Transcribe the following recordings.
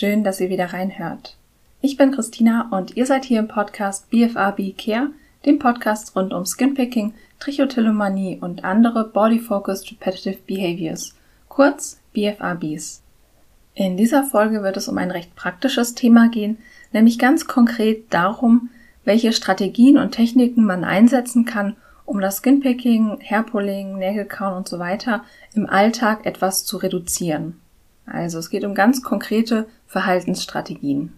Schön, dass ihr wieder reinhört. Ich bin Christina und ihr seid hier im Podcast BFRB Care, dem Podcast rund um Skinpicking, Trichotillomanie und andere Body-Focused Repetitive Behaviors, kurz BFRBs. In dieser Folge wird es um ein recht praktisches Thema gehen, nämlich ganz konkret darum, welche Strategien und Techniken man einsetzen kann, um das Skinpicking, Hairpulling, Nägelkauen und so weiter im Alltag etwas zu reduzieren. Also es geht um ganz konkrete Verhaltensstrategien.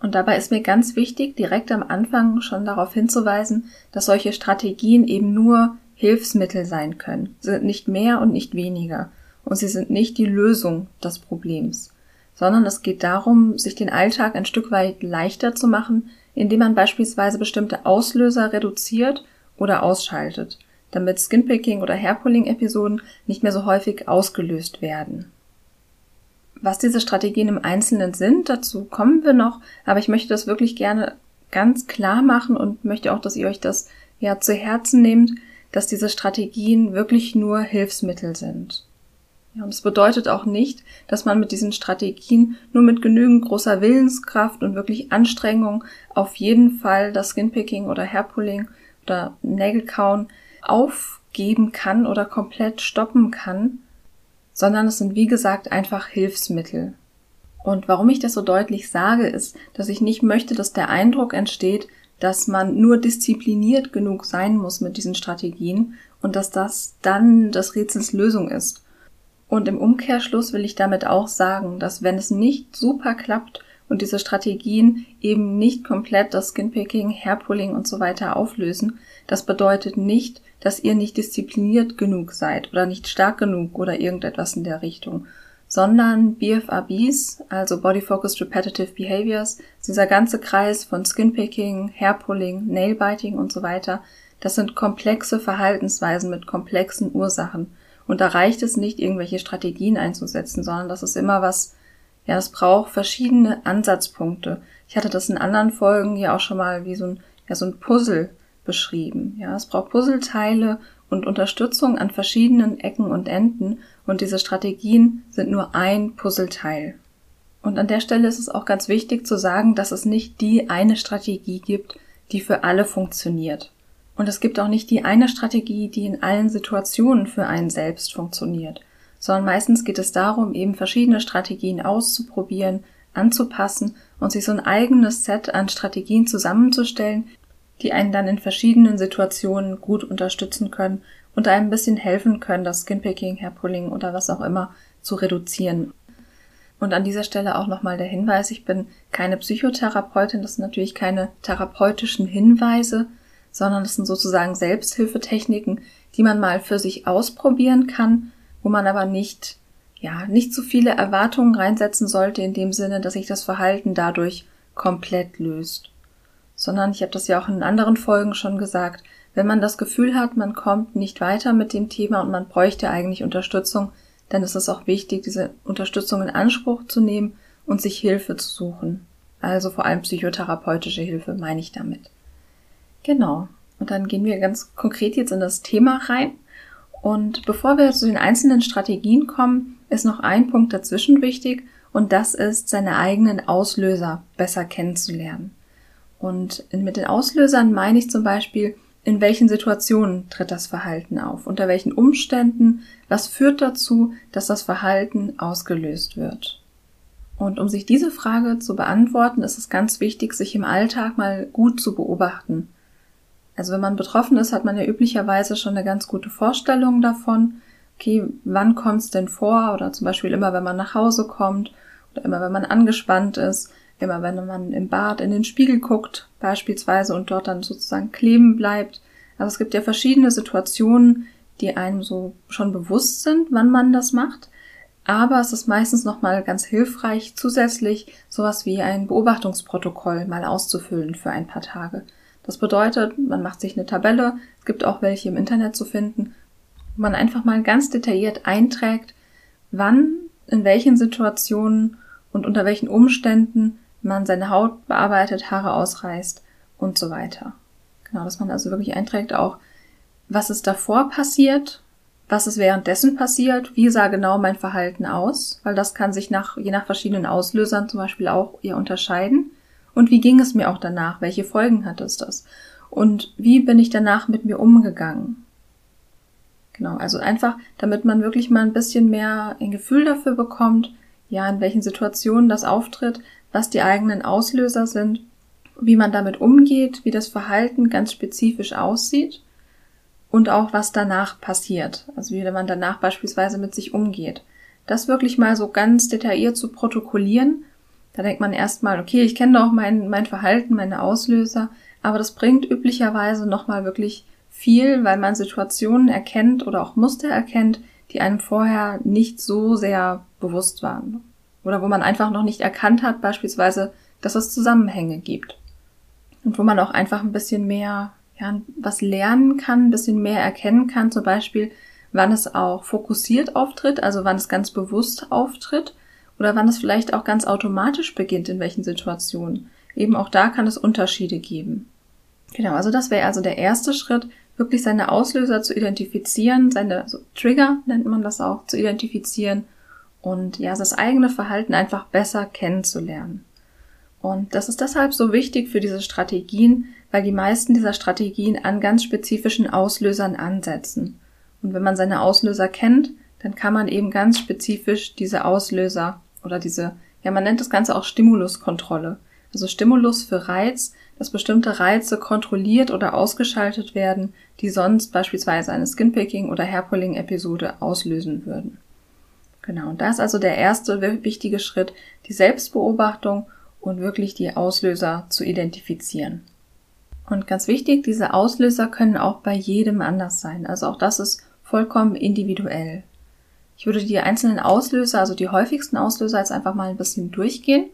Und dabei ist mir ganz wichtig, direkt am Anfang schon darauf hinzuweisen, dass solche Strategien eben nur Hilfsmittel sein können. Sie sind nicht mehr und nicht weniger. Und sie sind nicht die Lösung des Problems. Sondern es geht darum, sich den Alltag ein Stück weit leichter zu machen, indem man beispielsweise bestimmte Auslöser reduziert oder ausschaltet, damit Skinpicking oder Hairpulling-Episoden nicht mehr so häufig ausgelöst werden. Was diese Strategien im Einzelnen sind, dazu kommen wir noch, aber ich möchte das wirklich gerne ganz klar machen und möchte auch, dass ihr euch das ja zu Herzen nehmt, dass diese Strategien wirklich nur Hilfsmittel sind. Ja, und es bedeutet auch nicht, dass man mit diesen Strategien nur mit genügend großer Willenskraft und wirklich Anstrengung auf jeden Fall das Skinpicking oder Hairpulling oder Nägelkauen aufgeben kann oder komplett stoppen kann, sondern es sind wie gesagt einfach Hilfsmittel. Und warum ich das so deutlich sage, ist, dass ich nicht möchte, dass der Eindruck entsteht, dass man nur diszipliniert genug sein muss mit diesen Strategien und dass das dann das Rätsels Lösung ist. Und im Umkehrschluss will ich damit auch sagen, dass wenn es nicht super klappt und diese Strategien eben nicht komplett das Skinpicking, Hairpulling und so weiter auflösen, das bedeutet nicht, dass ihr nicht diszipliniert genug seid oder nicht stark genug oder irgendetwas in der Richtung, sondern BFRBs, also Body Focused Repetitive Behaviors, dieser ganze Kreis von Skinpicking, Hairpulling, Nailbiting und so weiter, das sind komplexe Verhaltensweisen mit komplexen Ursachen. Und da reicht es nicht, irgendwelche Strategien einzusetzen, sondern das ist immer was, ja, es braucht verschiedene Ansatzpunkte. Ich hatte das in anderen Folgen ja auch schon mal wie so ein, ja, so ein Puzzle beschrieben. Ja, es braucht Puzzleteile und Unterstützung an verschiedenen Ecken und Enden und diese Strategien sind nur ein Puzzleteil. Und an der Stelle ist es auch ganz wichtig zu sagen, dass es nicht die eine Strategie gibt, die für alle funktioniert. Und es gibt auch nicht die eine Strategie, die in allen Situationen für einen selbst funktioniert, sondern meistens geht es darum, eben verschiedene Strategien auszuprobieren, anzupassen und sich so ein eigenes Set an Strategien zusammenzustellen, die einen dann in verschiedenen Situationen gut unterstützen können und einem ein bisschen helfen können, das Skinpicking, Hairpulling oder was auch immer zu reduzieren. Und an dieser Stelle auch nochmal der Hinweis, ich bin keine Psychotherapeutin, das sind natürlich keine therapeutischen Hinweise, sondern das sind sozusagen Selbsthilfetechniken, die man mal für sich ausprobieren kann, wo man aber nicht, ja, nicht zu viele Erwartungen reinsetzen sollte in dem Sinne, dass sich das Verhalten dadurch komplett löst sondern ich habe das ja auch in anderen Folgen schon gesagt, wenn man das Gefühl hat, man kommt nicht weiter mit dem Thema und man bräuchte eigentlich Unterstützung, dann ist es auch wichtig, diese Unterstützung in Anspruch zu nehmen und sich Hilfe zu suchen. Also vor allem psychotherapeutische Hilfe meine ich damit. Genau. Und dann gehen wir ganz konkret jetzt in das Thema rein. Und bevor wir zu den einzelnen Strategien kommen, ist noch ein Punkt dazwischen wichtig und das ist, seine eigenen Auslöser besser kennenzulernen. Und mit den Auslösern meine ich zum Beispiel, in welchen Situationen tritt das Verhalten auf, unter welchen Umständen, was führt dazu, dass das Verhalten ausgelöst wird. Und um sich diese Frage zu beantworten, ist es ganz wichtig, sich im Alltag mal gut zu beobachten. Also wenn man betroffen ist, hat man ja üblicherweise schon eine ganz gute Vorstellung davon, okay, wann kommt es denn vor? Oder zum Beispiel immer, wenn man nach Hause kommt oder immer, wenn man angespannt ist immer wenn man im Bad in den Spiegel guckt, beispielsweise, und dort dann sozusagen kleben bleibt. Also es gibt ja verschiedene Situationen, die einem so schon bewusst sind, wann man das macht. Aber es ist meistens nochmal ganz hilfreich, zusätzlich sowas wie ein Beobachtungsprotokoll mal auszufüllen für ein paar Tage. Das bedeutet, man macht sich eine Tabelle, es gibt auch welche im Internet zu finden, wo man einfach mal ganz detailliert einträgt, wann, in welchen Situationen und unter welchen Umständen man seine Haut bearbeitet, Haare ausreißt und so weiter. Genau, dass man also wirklich einträgt auch, was ist davor passiert, was ist währenddessen passiert, wie sah genau mein Verhalten aus, weil das kann sich nach, je nach verschiedenen Auslösern zum Beispiel auch eher unterscheiden. Und wie ging es mir auch danach? Welche Folgen hatte es das? Und wie bin ich danach mit mir umgegangen? Genau, also einfach, damit man wirklich mal ein bisschen mehr ein Gefühl dafür bekommt, ja, in welchen Situationen das auftritt, was die eigenen Auslöser sind, wie man damit umgeht, wie das Verhalten ganz spezifisch aussieht und auch was danach passiert, also wie man danach beispielsweise mit sich umgeht. Das wirklich mal so ganz detailliert zu protokollieren, da denkt man erstmal, okay, ich kenne doch mein, mein Verhalten, meine Auslöser, aber das bringt üblicherweise nochmal wirklich viel, weil man Situationen erkennt oder auch Muster erkennt, die einem vorher nicht so sehr bewusst waren. Oder wo man einfach noch nicht erkannt hat, beispielsweise, dass es Zusammenhänge gibt. Und wo man auch einfach ein bisschen mehr, ja, was lernen kann, ein bisschen mehr erkennen kann, zum Beispiel, wann es auch fokussiert auftritt, also wann es ganz bewusst auftritt oder wann es vielleicht auch ganz automatisch beginnt, in welchen Situationen. Eben auch da kann es Unterschiede geben. Genau, also das wäre also der erste Schritt, wirklich seine Auslöser zu identifizieren, seine also Trigger nennt man das auch, zu identifizieren und ja, das eigene Verhalten einfach besser kennenzulernen. Und das ist deshalb so wichtig für diese Strategien, weil die meisten dieser Strategien an ganz spezifischen Auslösern ansetzen. Und wenn man seine Auslöser kennt, dann kann man eben ganz spezifisch diese Auslöser oder diese, ja, man nennt das Ganze auch Stimuluskontrolle. Also Stimulus für Reiz, dass bestimmte Reize kontrolliert oder ausgeschaltet werden, die sonst beispielsweise eine Skinpicking oder Hairpulling Episode auslösen würden. Genau, und da ist also der erste wichtige Schritt, die Selbstbeobachtung und wirklich die Auslöser zu identifizieren. Und ganz wichtig, diese Auslöser können auch bei jedem anders sein. Also auch das ist vollkommen individuell. Ich würde die einzelnen Auslöser, also die häufigsten Auslöser jetzt einfach mal ein bisschen durchgehen.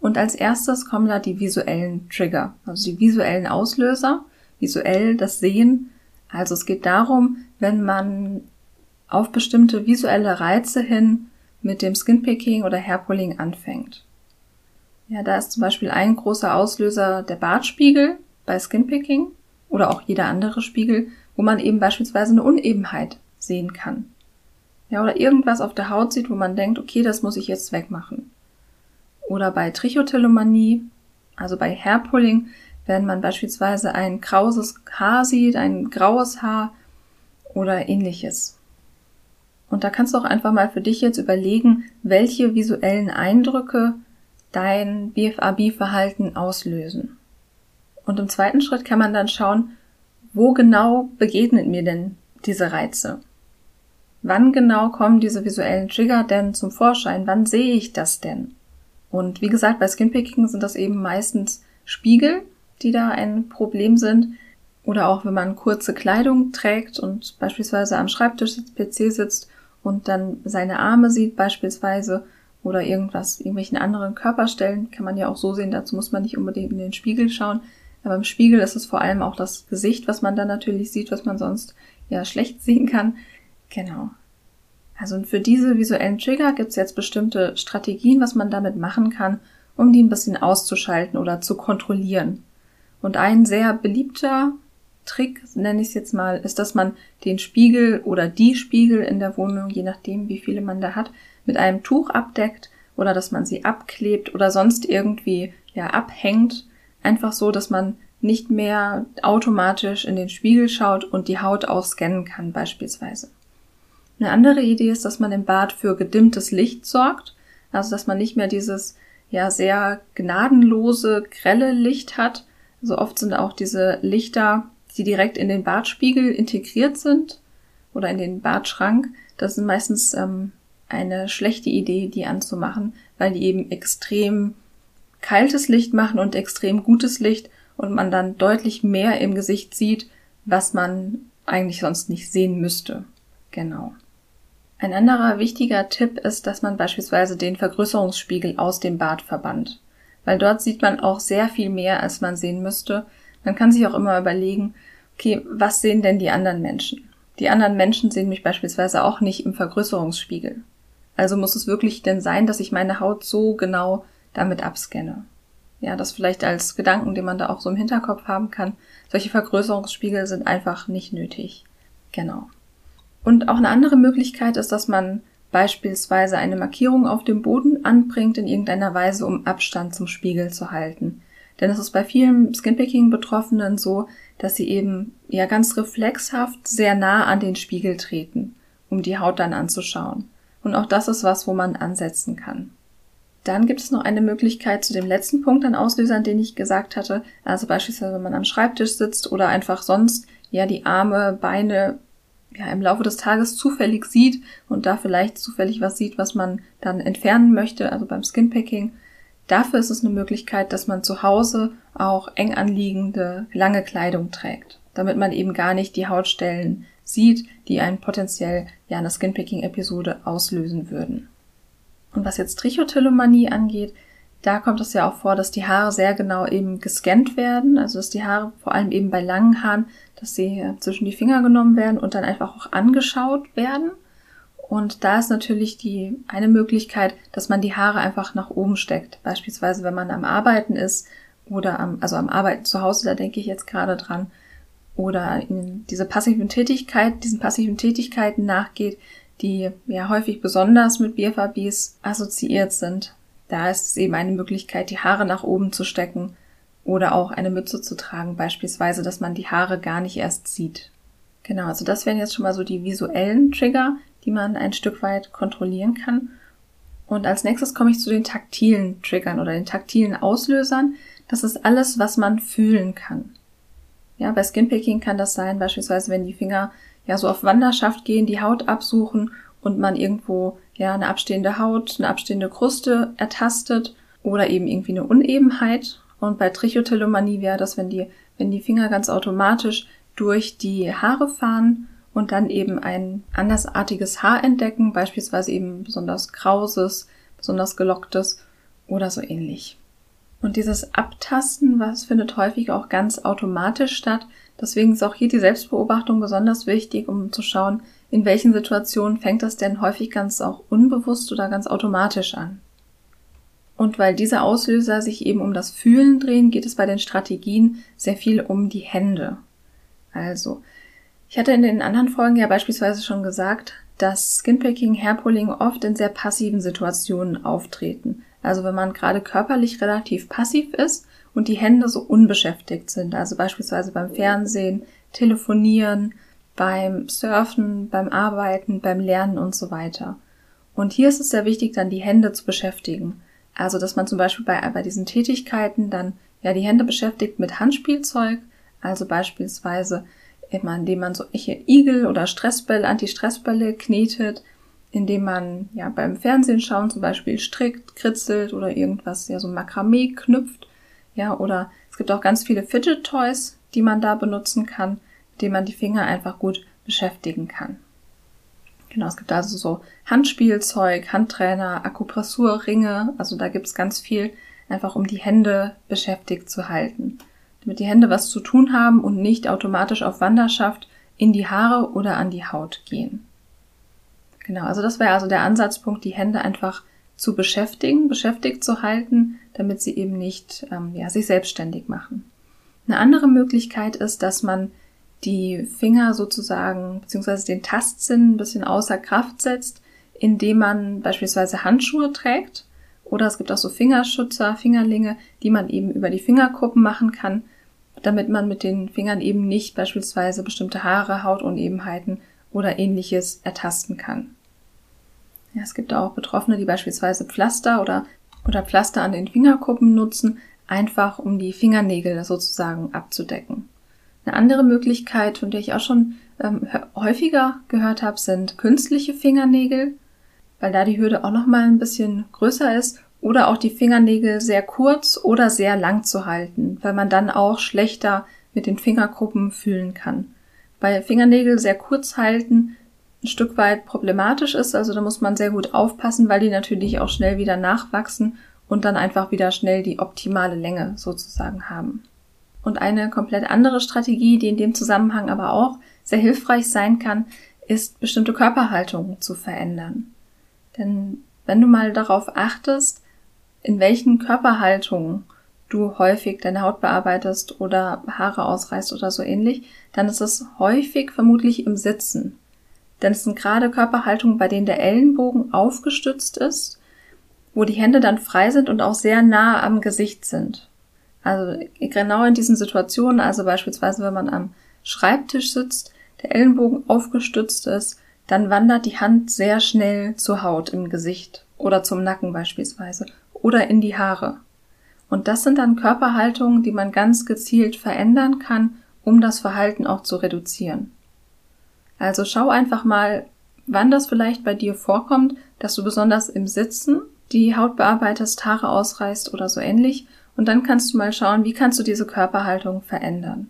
Und als erstes kommen da die visuellen Trigger, also die visuellen Auslöser, visuell das Sehen. Also es geht darum, wenn man auf bestimmte visuelle Reize hin mit dem Skinpicking oder Hairpulling anfängt. Ja, da ist zum Beispiel ein großer Auslöser der Bartspiegel bei Skinpicking oder auch jeder andere Spiegel, wo man eben beispielsweise eine Unebenheit sehen kann. Ja, oder irgendwas auf der Haut sieht, wo man denkt, okay, das muss ich jetzt wegmachen. Oder bei Trichotillomanie, also bei Hairpulling, wenn man beispielsweise ein krauses Haar sieht, ein graues Haar oder ähnliches. Und da kannst du auch einfach mal für dich jetzt überlegen, welche visuellen Eindrücke dein BFAB-Verhalten auslösen. Und im zweiten Schritt kann man dann schauen, wo genau begegnet mir denn diese Reize? Wann genau kommen diese visuellen Trigger denn zum Vorschein? Wann sehe ich das denn? Und wie gesagt, bei Skinpicking sind das eben meistens Spiegel, die da ein Problem sind. Oder auch wenn man kurze Kleidung trägt und beispielsweise am Schreibtisch sitzt, PC sitzt und dann seine Arme sieht beispielsweise oder irgendwas, irgendwelchen anderen Körperstellen, kann man ja auch so sehen, dazu muss man nicht unbedingt in den Spiegel schauen. Aber im Spiegel ist es vor allem auch das Gesicht, was man dann natürlich sieht, was man sonst ja schlecht sehen kann. Genau. Also für diese visuellen Trigger gibt es jetzt bestimmte Strategien, was man damit machen kann, um die ein bisschen auszuschalten oder zu kontrollieren. Und ein sehr beliebter Trick, nenne ich es jetzt mal, ist, dass man den Spiegel oder die Spiegel in der Wohnung, je nachdem wie viele man da hat, mit einem Tuch abdeckt oder dass man sie abklebt oder sonst irgendwie ja abhängt, einfach so, dass man nicht mehr automatisch in den Spiegel schaut und die Haut auch scannen kann beispielsweise. Eine andere Idee ist, dass man im Bad für gedimmtes Licht sorgt, also dass man nicht mehr dieses ja sehr gnadenlose, grelle Licht hat. Also oft sind auch diese Lichter, die direkt in den Badspiegel integriert sind oder in den Badschrank. Das sind meistens ähm, eine schlechte Idee, die anzumachen, weil die eben extrem kaltes Licht machen und extrem gutes Licht und man dann deutlich mehr im Gesicht sieht, was man eigentlich sonst nicht sehen müsste. Genau. Ein anderer wichtiger Tipp ist, dass man beispielsweise den Vergrößerungsspiegel aus dem Bad verbannt, weil dort sieht man auch sehr viel mehr, als man sehen müsste. Man kann sich auch immer überlegen, okay, was sehen denn die anderen Menschen? Die anderen Menschen sehen mich beispielsweise auch nicht im Vergrößerungsspiegel. Also muss es wirklich denn sein, dass ich meine Haut so genau damit abscanne? Ja, das vielleicht als Gedanken, den man da auch so im Hinterkopf haben kann. Solche Vergrößerungsspiegel sind einfach nicht nötig. Genau. Und auch eine andere Möglichkeit ist, dass man beispielsweise eine Markierung auf dem Boden anbringt in irgendeiner Weise, um Abstand zum Spiegel zu halten. Denn es ist bei vielen Skinpicking-Betroffenen so, dass sie eben ja ganz reflexhaft sehr nah an den Spiegel treten, um die Haut dann anzuschauen. Und auch das ist was, wo man ansetzen kann. Dann gibt es noch eine Möglichkeit zu dem letzten Punkt an Auslösern, den ich gesagt hatte. Also beispielsweise, wenn man am Schreibtisch sitzt oder einfach sonst ja die Arme, Beine ja im Laufe des Tages zufällig sieht und da vielleicht zufällig was sieht, was man dann entfernen möchte, also beim Skinpicking. Dafür ist es eine Möglichkeit, dass man zu Hause auch eng anliegende lange Kleidung trägt, damit man eben gar nicht die Hautstellen sieht, die einen potenziell ja eine Skinpicking-Episode auslösen würden. Und was jetzt Trichotillomanie angeht, da kommt es ja auch vor, dass die Haare sehr genau eben gescannt werden, also dass die Haare vor allem eben bei langen Haaren, dass sie zwischen die Finger genommen werden und dann einfach auch angeschaut werden. Und da ist natürlich die eine Möglichkeit, dass man die Haare einfach nach oben steckt. Beispielsweise, wenn man am Arbeiten ist oder am, also am Arbeiten zu Hause, da denke ich jetzt gerade dran, oder in diese passiven Tätigkeit, diesen passiven Tätigkeiten nachgeht, die ja häufig besonders mit BFABs assoziiert sind. Da ist es eben eine Möglichkeit, die Haare nach oben zu stecken oder auch eine Mütze zu tragen, beispielsweise, dass man die Haare gar nicht erst sieht. Genau, also das wären jetzt schon mal so die visuellen Trigger, die man ein Stück weit kontrollieren kann. Und als nächstes komme ich zu den taktilen Triggern oder den taktilen Auslösern. Das ist alles, was man fühlen kann. Ja, bei Skinpicking kann das sein, beispielsweise, wenn die Finger ja so auf Wanderschaft gehen, die Haut absuchen und man irgendwo ja eine abstehende Haut, eine abstehende Kruste ertastet oder eben irgendwie eine Unebenheit. Und bei Trichotillomanie wäre das, wenn die, wenn die Finger ganz automatisch durch die Haare fahren und dann eben ein andersartiges Haar entdecken, beispielsweise eben besonders krauses, besonders gelocktes oder so ähnlich. Und dieses Abtasten, was findet häufig auch ganz automatisch statt. Deswegen ist auch hier die Selbstbeobachtung besonders wichtig, um zu schauen, in welchen Situationen fängt das denn häufig ganz auch unbewusst oder ganz automatisch an. Und weil diese Auslöser sich eben um das Fühlen drehen, geht es bei den Strategien sehr viel um die Hände. Also, ich hatte in den anderen Folgen ja beispielsweise schon gesagt, dass Skinpicking, Hairpulling oft in sehr passiven Situationen auftreten. Also wenn man gerade körperlich relativ passiv ist und die Hände so unbeschäftigt sind, also beispielsweise beim Fernsehen, Telefonieren, beim Surfen, beim Arbeiten, beim Lernen und so weiter. Und hier ist es sehr wichtig, dann die Hände zu beschäftigen. Also, dass man zum Beispiel bei, bei diesen Tätigkeiten dann ja die Hände beschäftigt mit Handspielzeug, also beispielsweise immer, indem man solche Igel oder Stressbälle, Anti-Stressbälle knetet, indem man ja beim Fernsehen schauen zum Beispiel strickt, kritzelt oder irgendwas, ja so Makramee knüpft, ja, oder es gibt auch ganz viele Fidget Toys, die man da benutzen kann, mit man die Finger einfach gut beschäftigen kann. Genau, es gibt also so Handspielzeug, Handtrainer, Akupressurringe, also da gibt's ganz viel, einfach um die Hände beschäftigt zu halten. Damit die Hände was zu tun haben und nicht automatisch auf Wanderschaft in die Haare oder an die Haut gehen. Genau, also das wäre also der Ansatzpunkt, die Hände einfach zu beschäftigen, beschäftigt zu halten, damit sie eben nicht ähm, ja, sich selbstständig machen. Eine andere Möglichkeit ist, dass man die Finger sozusagen beziehungsweise den Tastsinn ein bisschen außer Kraft setzt, indem man beispielsweise Handschuhe trägt oder es gibt auch so Fingerschützer, Fingerlinge, die man eben über die Fingerkuppen machen kann, damit man mit den Fingern eben nicht beispielsweise bestimmte Haare, Hautunebenheiten oder ähnliches ertasten kann. Ja, es gibt auch Betroffene, die beispielsweise Pflaster oder, oder Pflaster an den Fingerkuppen nutzen, einfach um die Fingernägel sozusagen abzudecken. Eine andere Möglichkeit, von der ich auch schon ähm, häufiger gehört habe, sind künstliche Fingernägel, weil da die Hürde auch noch mal ein bisschen größer ist oder auch die Fingernägel sehr kurz oder sehr lang zu halten, weil man dann auch schlechter mit den Fingerkuppen fühlen kann. Bei Fingernägel sehr kurz halten ein Stück weit problematisch ist. Also da muss man sehr gut aufpassen, weil die natürlich auch schnell wieder nachwachsen und dann einfach wieder schnell die optimale Länge sozusagen haben. Und eine komplett andere Strategie, die in dem Zusammenhang aber auch sehr hilfreich sein kann, ist bestimmte Körperhaltungen zu verändern. Denn wenn du mal darauf achtest, in welchen Körperhaltungen du häufig deine Haut bearbeitest oder Haare ausreißt oder so ähnlich, dann ist es häufig vermutlich im Sitzen. Denn es sind gerade Körperhaltungen, bei denen der Ellenbogen aufgestützt ist, wo die Hände dann frei sind und auch sehr nah am Gesicht sind. Also genau in diesen Situationen, also beispielsweise wenn man am Schreibtisch sitzt, der Ellenbogen aufgestützt ist, dann wandert die Hand sehr schnell zur Haut im Gesicht oder zum Nacken beispielsweise oder in die Haare. Und das sind dann Körperhaltungen, die man ganz gezielt verändern kann, um das Verhalten auch zu reduzieren. Also schau einfach mal, wann das vielleicht bei dir vorkommt, dass du besonders im Sitzen die Haut bearbeitest, Haare ausreißt oder so ähnlich. Und dann kannst du mal schauen, wie kannst du diese Körperhaltung verändern.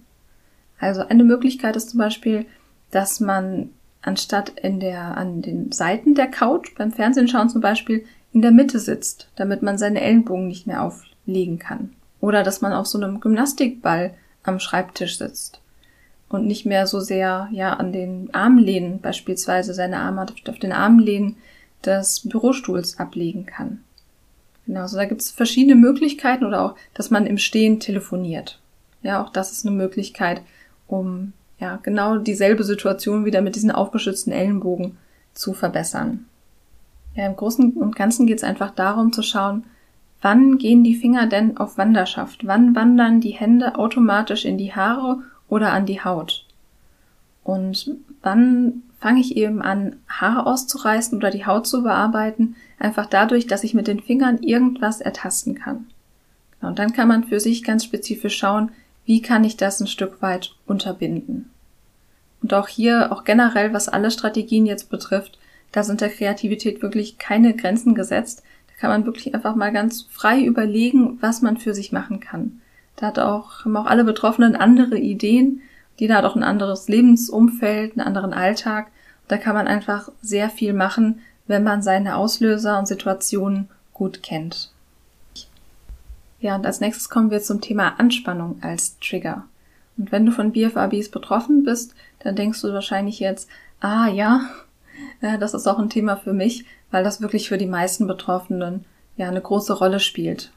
Also eine Möglichkeit ist zum Beispiel, dass man anstatt in der, an den Seiten der Couch beim Fernsehen schauen zum Beispiel in der Mitte sitzt, damit man seine Ellenbogen nicht mehr auflegen kann. Oder dass man auf so einem Gymnastikball am Schreibtisch sitzt und nicht mehr so sehr ja an den Armlehnen beispielsweise seine Arme auf den Armlehnen des Bürostuhls ablegen kann. Genau, also da gibt es verschiedene Möglichkeiten oder auch, dass man im Stehen telefoniert. Ja, auch das ist eine Möglichkeit, um ja genau dieselbe Situation wieder mit diesen aufgeschützten Ellenbogen zu verbessern. Ja, im Großen und Ganzen geht es einfach darum zu schauen, wann gehen die Finger denn auf Wanderschaft? Wann wandern die Hände automatisch in die Haare oder an die Haut? Und wann fange ich eben an, Haare auszureißen oder die Haut zu bearbeiten, einfach dadurch, dass ich mit den Fingern irgendwas ertasten kann. Genau, und dann kann man für sich ganz spezifisch schauen, wie kann ich das ein Stück weit unterbinden. Und auch hier, auch generell, was alle Strategien jetzt betrifft, da sind der Kreativität wirklich keine Grenzen gesetzt. Da kann man wirklich einfach mal ganz frei überlegen, was man für sich machen kann. Da hat auch, haben auch alle Betroffenen andere Ideen. Jeder hat auch ein anderes Lebensumfeld, einen anderen Alltag. Da kann man einfach sehr viel machen, wenn man seine Auslöser und Situationen gut kennt. Ja, und als nächstes kommen wir zum Thema Anspannung als Trigger. Und wenn du von BFABs betroffen bist, dann denkst du wahrscheinlich jetzt, ah ja, das ist auch ein Thema für mich, weil das wirklich für die meisten Betroffenen ja eine große Rolle spielt.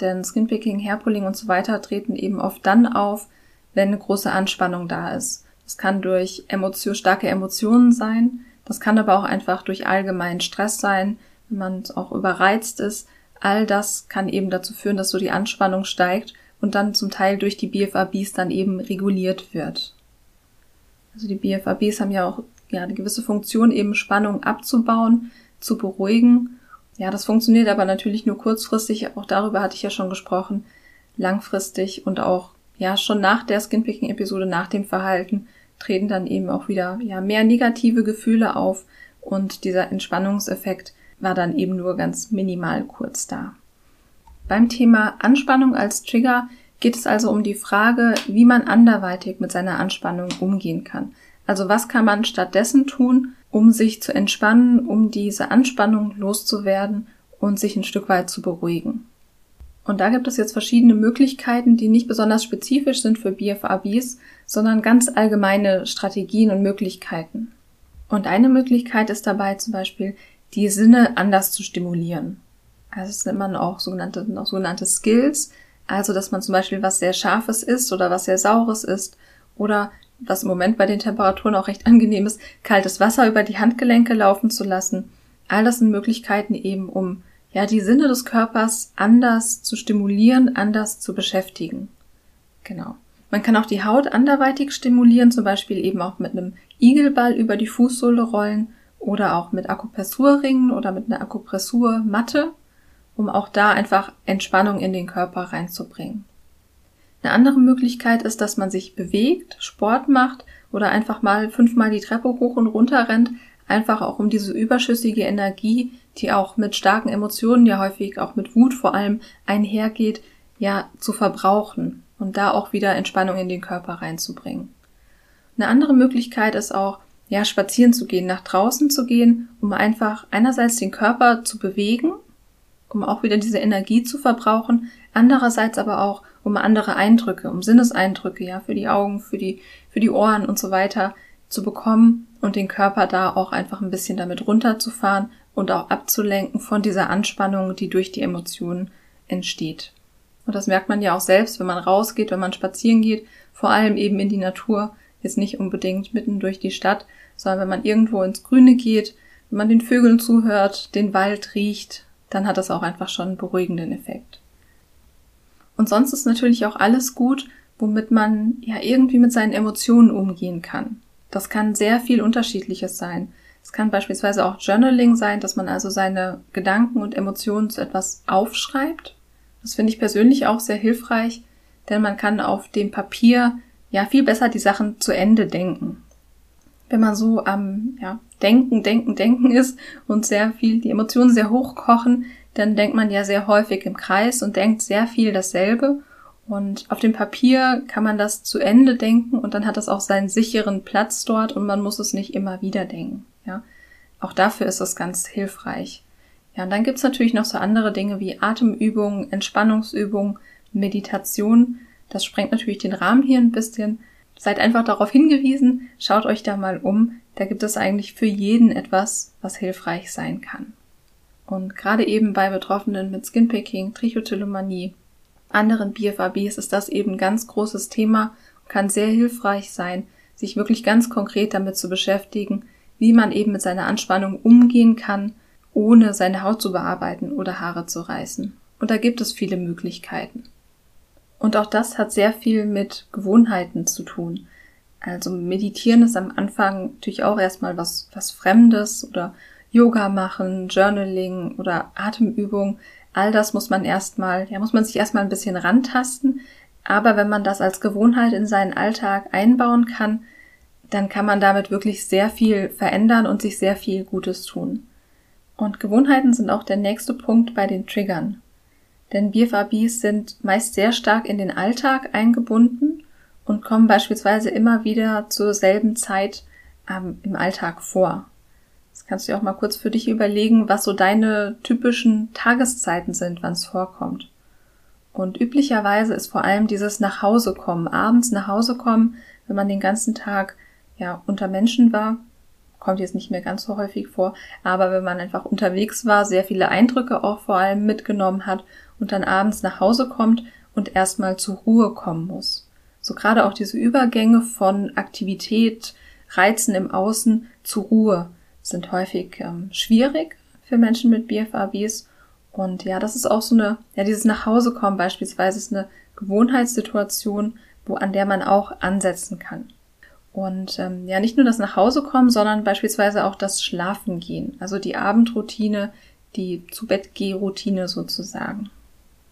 Denn Skinpicking, Hairpulling und so weiter treten eben oft dann auf, wenn eine große Anspannung da ist. Das kann durch Emotion, starke Emotionen sein, das kann aber auch einfach durch allgemeinen Stress sein, wenn man auch überreizt ist. All das kann eben dazu führen, dass so die Anspannung steigt und dann zum Teil durch die BFABs dann eben reguliert wird. Also die BFABs haben ja auch ja, eine gewisse Funktion, eben Spannung abzubauen, zu beruhigen. Ja, das funktioniert aber natürlich nur kurzfristig. Auch darüber hatte ich ja schon gesprochen. Langfristig und auch, ja, schon nach der Skinpicking-Episode, nach dem Verhalten, treten dann eben auch wieder, ja, mehr negative Gefühle auf. Und dieser Entspannungseffekt war dann eben nur ganz minimal kurz da. Beim Thema Anspannung als Trigger geht es also um die Frage, wie man anderweitig mit seiner Anspannung umgehen kann. Also was kann man stattdessen tun, um sich zu entspannen, um diese Anspannung loszuwerden und sich ein Stück weit zu beruhigen. Und da gibt es jetzt verschiedene Möglichkeiten, die nicht besonders spezifisch sind für BFABs, sondern ganz allgemeine Strategien und Möglichkeiten. Und eine Möglichkeit ist dabei zum Beispiel, die Sinne anders zu stimulieren. Also das nennt man auch sogenannte, auch sogenannte Skills, also dass man zum Beispiel was sehr Scharfes isst oder was sehr Saures isst oder was im Moment bei den Temperaturen auch recht angenehm ist, kaltes Wasser über die Handgelenke laufen zu lassen. All das sind Möglichkeiten eben, um ja die Sinne des Körpers anders zu stimulieren, anders zu beschäftigen. Genau. Man kann auch die Haut anderweitig stimulieren, zum Beispiel eben auch mit einem Igelball über die Fußsohle rollen oder auch mit Akupressurringen oder mit einer Akupressurmatte, um auch da einfach Entspannung in den Körper reinzubringen. Eine andere Möglichkeit ist, dass man sich bewegt, Sport macht oder einfach mal fünfmal die Treppe hoch und runter rennt, einfach auch um diese überschüssige Energie, die auch mit starken Emotionen, ja häufig auch mit Wut vor allem einhergeht, ja zu verbrauchen und da auch wieder Entspannung in den Körper reinzubringen. Eine andere Möglichkeit ist auch, ja, spazieren zu gehen, nach draußen zu gehen, um einfach einerseits den Körper zu bewegen, um auch wieder diese Energie zu verbrauchen, andererseits aber auch um andere Eindrücke, um Sinneseindrücke, ja, für die Augen, für die, für die Ohren und so weiter zu bekommen und den Körper da auch einfach ein bisschen damit runterzufahren und auch abzulenken von dieser Anspannung, die durch die Emotionen entsteht. Und das merkt man ja auch selbst, wenn man rausgeht, wenn man spazieren geht, vor allem eben in die Natur, Jetzt nicht unbedingt mitten durch die Stadt, sondern wenn man irgendwo ins Grüne geht, wenn man den Vögeln zuhört, den Wald riecht, dann hat das auch einfach schon einen beruhigenden Effekt. Und sonst ist natürlich auch alles gut, womit man ja irgendwie mit seinen Emotionen umgehen kann. Das kann sehr viel Unterschiedliches sein. Es kann beispielsweise auch Journaling sein, dass man also seine Gedanken und Emotionen zu etwas aufschreibt. Das finde ich persönlich auch sehr hilfreich, denn man kann auf dem Papier ja viel besser die Sachen zu Ende denken. Wenn man so am ja, Denken, Denken, Denken ist und sehr viel die Emotionen sehr hoch kochen, dann denkt man ja sehr häufig im Kreis und denkt sehr viel dasselbe. Und auf dem Papier kann man das zu Ende denken und dann hat das auch seinen sicheren Platz dort und man muss es nicht immer wieder denken. Ja, auch dafür ist es ganz hilfreich. Ja, und dann gibt's natürlich noch so andere Dinge wie Atemübungen, Entspannungsübungen, Meditation. Das sprengt natürlich den Rahmen hier ein bisschen. Seid einfach darauf hingewiesen, schaut euch da mal um. Da gibt es eigentlich für jeden etwas, was hilfreich sein kann. Und gerade eben bei Betroffenen mit Skinpicking, Trichotillomanie, anderen BFABs ist das eben ein ganz großes Thema und kann sehr hilfreich sein, sich wirklich ganz konkret damit zu beschäftigen, wie man eben mit seiner Anspannung umgehen kann, ohne seine Haut zu bearbeiten oder Haare zu reißen. Und da gibt es viele Möglichkeiten. Und auch das hat sehr viel mit Gewohnheiten zu tun. Also meditieren ist am Anfang natürlich auch erstmal was, was Fremdes oder Yoga machen, Journaling oder Atemübung, all das muss man erstmal, ja, muss man sich erstmal ein bisschen rantasten. Aber wenn man das als Gewohnheit in seinen Alltag einbauen kann, dann kann man damit wirklich sehr viel verändern und sich sehr viel Gutes tun. Und Gewohnheiten sind auch der nächste Punkt bei den Triggern. Denn BFABs sind meist sehr stark in den Alltag eingebunden und kommen beispielsweise immer wieder zur selben Zeit ähm, im Alltag vor. Jetzt kannst du ja auch mal kurz für dich überlegen, was so deine typischen Tageszeiten sind, wann es vorkommt. Und üblicherweise ist vor allem dieses nach Hause kommen, abends nach Hause kommen, wenn man den ganzen Tag ja unter Menschen war, kommt jetzt nicht mehr ganz so häufig vor, aber wenn man einfach unterwegs war, sehr viele Eindrücke auch vor allem mitgenommen hat und dann abends nach Hause kommt und erstmal zur Ruhe kommen muss. So gerade auch diese Übergänge von Aktivität, Reizen im Außen zur Ruhe sind häufig ähm, schwierig für Menschen mit BFABs. Und ja, das ist auch so eine, ja, dieses Nachhausekommen beispielsweise ist eine Gewohnheitssituation, wo an der man auch ansetzen kann. Und ähm, ja, nicht nur das Nachhausekommen, sondern beispielsweise auch das Schlafengehen, also die Abendroutine, die zu Bett routine sozusagen.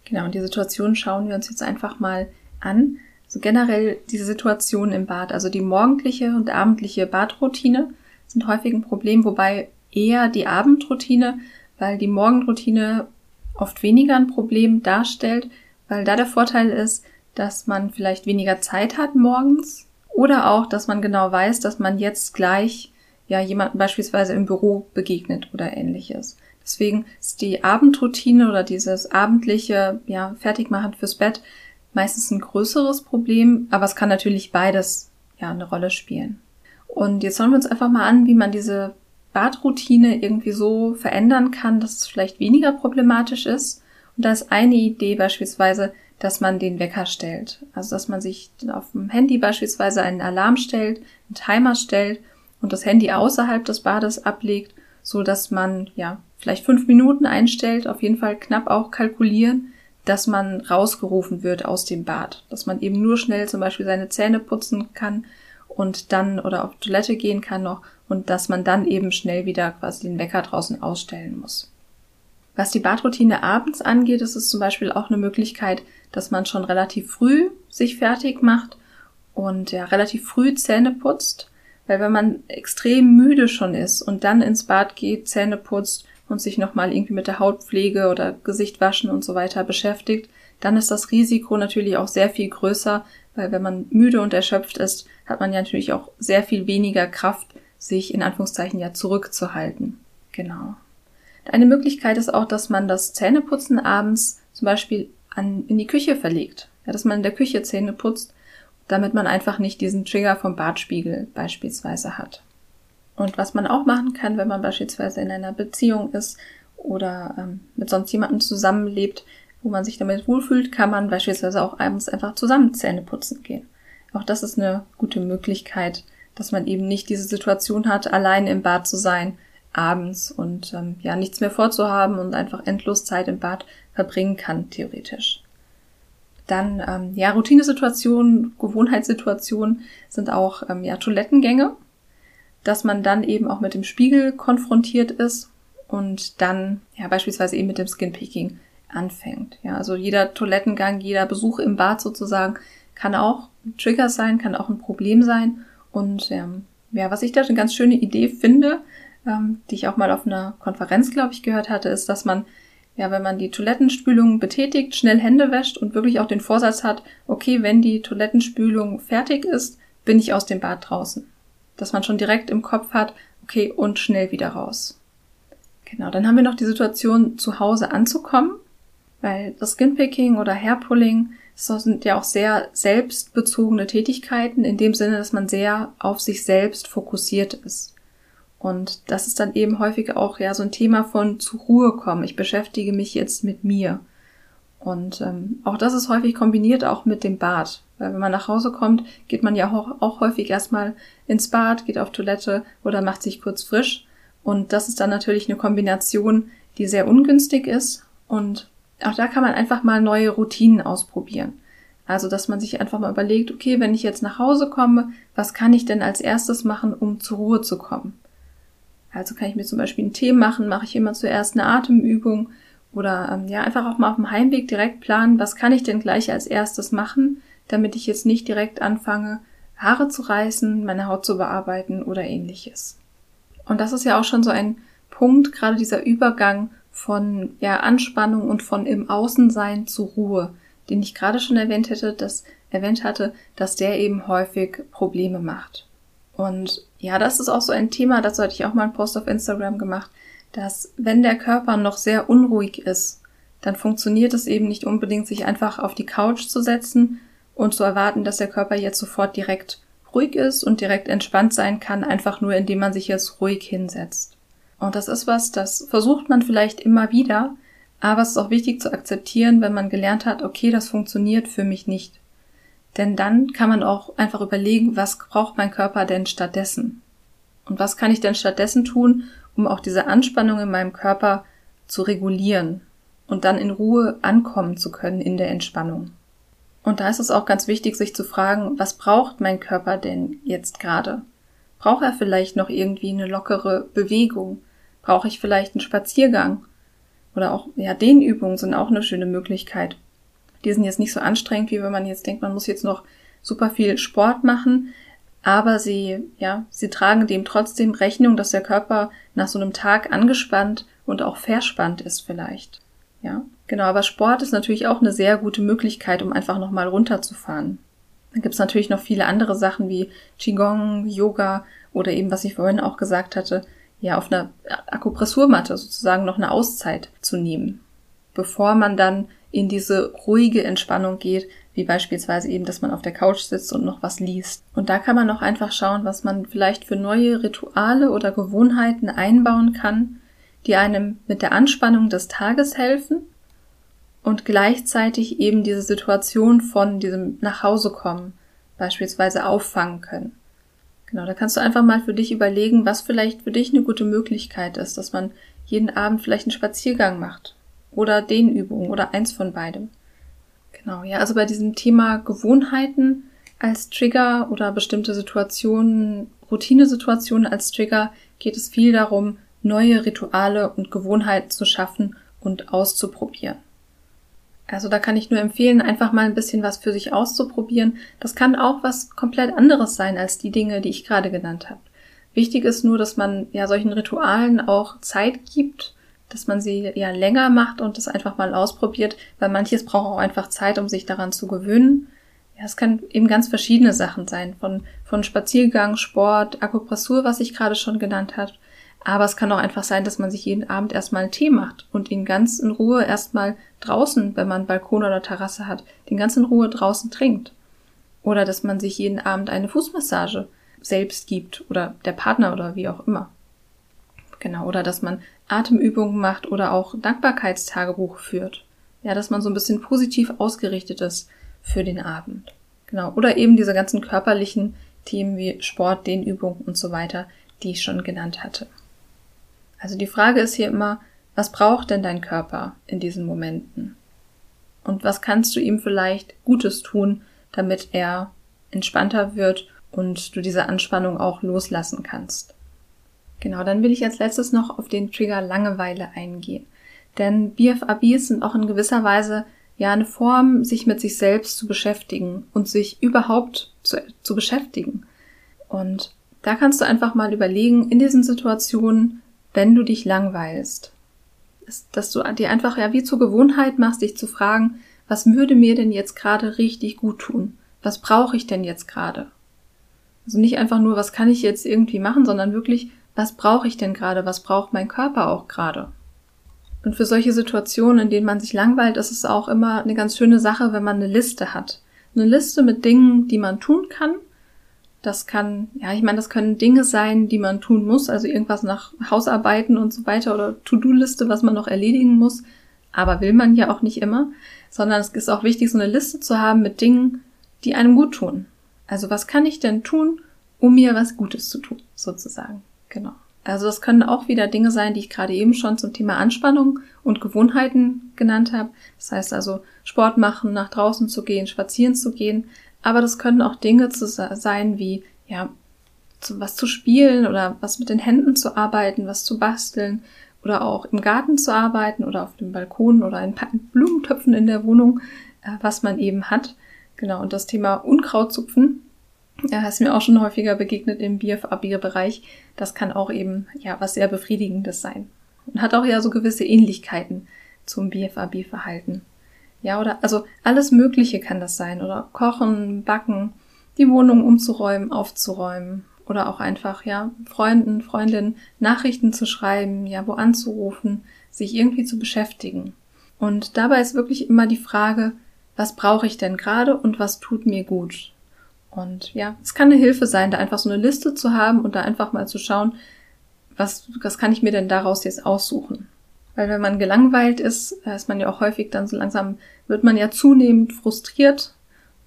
Genau, und die Situation schauen wir uns jetzt einfach mal an. Also generell diese Situation im Bad, also die morgendliche und abendliche Badroutine sind häufig ein Problem, wobei eher die Abendroutine, weil die Morgenroutine oft weniger ein Problem darstellt, weil da der Vorteil ist, dass man vielleicht weniger Zeit hat morgens oder auch, dass man genau weiß, dass man jetzt gleich ja jemanden beispielsweise im Büro begegnet oder ähnliches. Deswegen ist die Abendroutine oder dieses abendliche ja Fertigmachen fürs Bett meistens ein größeres Problem, aber es kann natürlich beides ja eine Rolle spielen. Und jetzt schauen wir uns einfach mal an, wie man diese Badroutine irgendwie so verändern kann, dass es vielleicht weniger problematisch ist. Und da ist eine Idee beispielsweise, dass man den Wecker stellt. Also dass man sich auf dem Handy beispielsweise einen Alarm stellt, einen Timer stellt und das Handy außerhalb des Bades ablegt, so dass man ja vielleicht fünf Minuten einstellt, auf jeden Fall knapp auch kalkulieren, dass man rausgerufen wird aus dem Bad, dass man eben nur schnell zum Beispiel seine Zähne putzen kann und dann oder auf Toilette gehen kann noch und dass man dann eben schnell wieder quasi den Wecker draußen ausstellen muss. Was die Badroutine abends angeht, ist es zum Beispiel auch eine Möglichkeit, dass man schon relativ früh sich fertig macht und ja relativ früh Zähne putzt, weil wenn man extrem müde schon ist und dann ins Bad geht, Zähne putzt und sich nochmal irgendwie mit der Hautpflege oder Gesicht waschen und so weiter beschäftigt, dann ist das Risiko natürlich auch sehr viel größer, weil wenn man müde und erschöpft ist, hat man ja natürlich auch sehr viel weniger Kraft, sich in Anführungszeichen ja zurückzuhalten. Genau. Eine Möglichkeit ist auch, dass man das Zähneputzen abends zum Beispiel an, in die Küche verlegt. Ja, dass man in der Küche Zähne putzt, damit man einfach nicht diesen Trigger vom Badspiegel beispielsweise hat. Und was man auch machen kann, wenn man beispielsweise in einer Beziehung ist oder ähm, mit sonst jemandem zusammenlebt, wo man sich damit wohlfühlt, kann man beispielsweise auch abends einfach zusammen Zähne putzen gehen. Auch das ist eine gute Möglichkeit, dass man eben nicht diese Situation hat, allein im Bad zu sein, abends und ähm, ja nichts mehr vorzuhaben und einfach endlos Zeit im Bad verbringen kann, theoretisch. Dann ähm, ja Routinesituationen, Gewohnheitssituationen sind auch ähm, ja Toilettengänge, dass man dann eben auch mit dem Spiegel konfrontiert ist und dann ja beispielsweise eben mit dem Skinpicking anfängt. Ja, also jeder Toilettengang, jeder Besuch im Bad sozusagen kann auch ein Trigger sein, kann auch ein Problem sein. Und ähm, ja, was ich da eine ganz schöne Idee finde, ähm, die ich auch mal auf einer Konferenz, glaube ich, gehört hatte, ist, dass man, ja, wenn man die Toilettenspülung betätigt, schnell Hände wäscht und wirklich auch den Vorsatz hat, okay, wenn die Toilettenspülung fertig ist, bin ich aus dem Bad draußen. Dass man schon direkt im Kopf hat, okay, und schnell wieder raus. Genau, dann haben wir noch die Situation, zu Hause anzukommen, weil das Skinpicking oder Hairpulling das sind ja auch sehr selbstbezogene Tätigkeiten, in dem Sinne, dass man sehr auf sich selbst fokussiert ist. Und das ist dann eben häufig auch ja so ein Thema von zur Ruhe kommen. Ich beschäftige mich jetzt mit mir. Und ähm, auch das ist häufig kombiniert auch mit dem Bad. Weil wenn man nach Hause kommt, geht man ja auch, häufig erstmal ins Bad, geht auf Toilette oder macht sich kurz frisch. Und das ist dann natürlich eine Kombination, die sehr ungünstig ist. Und auch da kann man einfach mal neue Routinen ausprobieren. Also, dass man sich einfach mal überlegt, okay, wenn ich jetzt nach Hause komme, was kann ich denn als erstes machen, um zur Ruhe zu kommen? Also kann ich mir zum Beispiel einen Tee machen, mache ich immer zuerst eine Atemübung oder ähm, ja, einfach auch mal auf dem Heimweg direkt planen, was kann ich denn gleich als erstes machen, damit ich jetzt nicht direkt anfange, Haare zu reißen, meine Haut zu bearbeiten oder ähnliches. Und das ist ja auch schon so ein Punkt, gerade dieser Übergang von ja, Anspannung und von im Außensein zu Ruhe, den ich gerade schon erwähnt hätte, dass erwähnt hatte, dass der eben häufig Probleme macht. Und ja, das ist auch so ein Thema, dazu hatte ich auch mal einen Post auf Instagram gemacht, dass wenn der Körper noch sehr unruhig ist, dann funktioniert es eben nicht unbedingt, sich einfach auf die Couch zu setzen und zu erwarten, dass der Körper jetzt sofort direkt ruhig ist und direkt entspannt sein kann, einfach nur indem man sich jetzt ruhig hinsetzt. Und das ist was, das versucht man vielleicht immer wieder, aber es ist auch wichtig zu akzeptieren, wenn man gelernt hat, okay, das funktioniert für mich nicht. Denn dann kann man auch einfach überlegen, was braucht mein Körper denn stattdessen? Und was kann ich denn stattdessen tun, um auch diese Anspannung in meinem Körper zu regulieren und dann in Ruhe ankommen zu können in der Entspannung? Und da ist es auch ganz wichtig, sich zu fragen, was braucht mein Körper denn jetzt gerade? Braucht er vielleicht noch irgendwie eine lockere Bewegung? Brauche ich vielleicht einen Spaziergang? Oder auch, ja, Dehnübungen sind auch eine schöne Möglichkeit. Die sind jetzt nicht so anstrengend, wie wenn man jetzt denkt, man muss jetzt noch super viel Sport machen, aber sie, ja, sie tragen dem trotzdem Rechnung, dass der Körper nach so einem Tag angespannt und auch verspannt ist vielleicht. Ja, genau, aber Sport ist natürlich auch eine sehr gute Möglichkeit, um einfach nochmal runterzufahren. Dann gibt's natürlich noch viele andere Sachen wie Qigong, Yoga oder eben, was ich vorhin auch gesagt hatte, ja, auf einer Akupressurmatte sozusagen noch eine Auszeit zu nehmen, bevor man dann in diese ruhige Entspannung geht, wie beispielsweise eben, dass man auf der Couch sitzt und noch was liest. Und da kann man auch einfach schauen, was man vielleicht für neue Rituale oder Gewohnheiten einbauen kann, die einem mit der Anspannung des Tages helfen und gleichzeitig eben diese Situation von diesem Nachhausekommen beispielsweise auffangen können. Genau, da kannst du einfach mal für dich überlegen, was vielleicht für dich eine gute Möglichkeit ist, dass man jeden Abend vielleicht einen Spaziergang macht oder Dehnübungen oder eins von beidem. Genau, ja, also bei diesem Thema Gewohnheiten als Trigger oder bestimmte Situationen, Routinesituationen als Trigger geht es viel darum, neue Rituale und Gewohnheiten zu schaffen und auszuprobieren. Also da kann ich nur empfehlen, einfach mal ein bisschen was für sich auszuprobieren. Das kann auch was komplett anderes sein als die Dinge, die ich gerade genannt habe. Wichtig ist nur, dass man ja solchen Ritualen auch Zeit gibt, dass man sie ja länger macht und das einfach mal ausprobiert, weil manches braucht auch einfach Zeit, um sich daran zu gewöhnen. Ja, es kann eben ganz verschiedene Sachen sein, von, von Spaziergang, Sport, Akupressur, was ich gerade schon genannt habe, aber es kann auch einfach sein, dass man sich jeden Abend erstmal einen Tee macht und ihn ganz in Ruhe erstmal draußen, wenn man Balkon oder Terrasse hat, den ganz in Ruhe draußen trinkt. Oder dass man sich jeden Abend eine Fußmassage selbst gibt oder der Partner oder wie auch immer. Genau, oder dass man Atemübungen macht oder auch Dankbarkeitstagebuch führt. Ja, dass man so ein bisschen positiv ausgerichtet ist für den Abend. Genau. Oder eben diese ganzen körperlichen Themen wie Sport, Dehnübungen und so weiter, die ich schon genannt hatte. Also die Frage ist hier immer, was braucht denn dein Körper in diesen Momenten? Und was kannst du ihm vielleicht Gutes tun, damit er entspannter wird und du diese Anspannung auch loslassen kannst? Genau, dann will ich als letztes noch auf den Trigger Langeweile eingehen. Denn BFABs sind auch in gewisser Weise ja eine Form, sich mit sich selbst zu beschäftigen und sich überhaupt zu, zu beschäftigen. Und da kannst du einfach mal überlegen, in diesen Situationen, wenn du dich langweilst, dass du dir einfach ja wie zur Gewohnheit machst, dich zu fragen, was würde mir denn jetzt gerade richtig gut tun? Was brauche ich denn jetzt gerade? Also nicht einfach nur, was kann ich jetzt irgendwie machen, sondern wirklich, was brauche ich denn gerade? Was braucht mein Körper auch gerade? Und für solche Situationen, in denen man sich langweilt, ist es auch immer eine ganz schöne Sache, wenn man eine Liste hat. Eine Liste mit Dingen, die man tun kann. Das kann, ja, ich meine, das können Dinge sein, die man tun muss, also irgendwas nach Hausarbeiten und so weiter oder To-Do-Liste, was man noch erledigen muss. Aber will man ja auch nicht immer, sondern es ist auch wichtig, so eine Liste zu haben mit Dingen, die einem gut tun. Also was kann ich denn tun, um mir was Gutes zu tun, sozusagen. Genau. Also das können auch wieder Dinge sein, die ich gerade eben schon zum Thema Anspannung und Gewohnheiten genannt habe. Das heißt also Sport machen, nach draußen zu gehen, spazieren zu gehen. Aber das können auch Dinge zu sein wie, ja, zu, was zu spielen oder was mit den Händen zu arbeiten, was zu basteln oder auch im Garten zu arbeiten oder auf dem Balkon oder in Blumentöpfen in der Wohnung, äh, was man eben hat. Genau. Und das Thema Unkrautzupfen ja, ist mir auch schon häufiger begegnet im BFAB-Bereich. Das kann auch eben, ja, was sehr Befriedigendes sein. Und hat auch ja so gewisse Ähnlichkeiten zum BFAB-Verhalten. Ja, oder, also alles Mögliche kann das sein. Oder kochen, backen, die Wohnung umzuräumen, aufzuräumen. Oder auch einfach, ja, Freunden, Freundinnen Nachrichten zu schreiben, ja, wo anzurufen, sich irgendwie zu beschäftigen. Und dabei ist wirklich immer die Frage, was brauche ich denn gerade und was tut mir gut? Und ja, es kann eine Hilfe sein, da einfach so eine Liste zu haben und da einfach mal zu schauen, was, was kann ich mir denn daraus jetzt aussuchen? Weil wenn man gelangweilt ist, ist man ja auch häufig dann so langsam, wird man ja zunehmend frustriert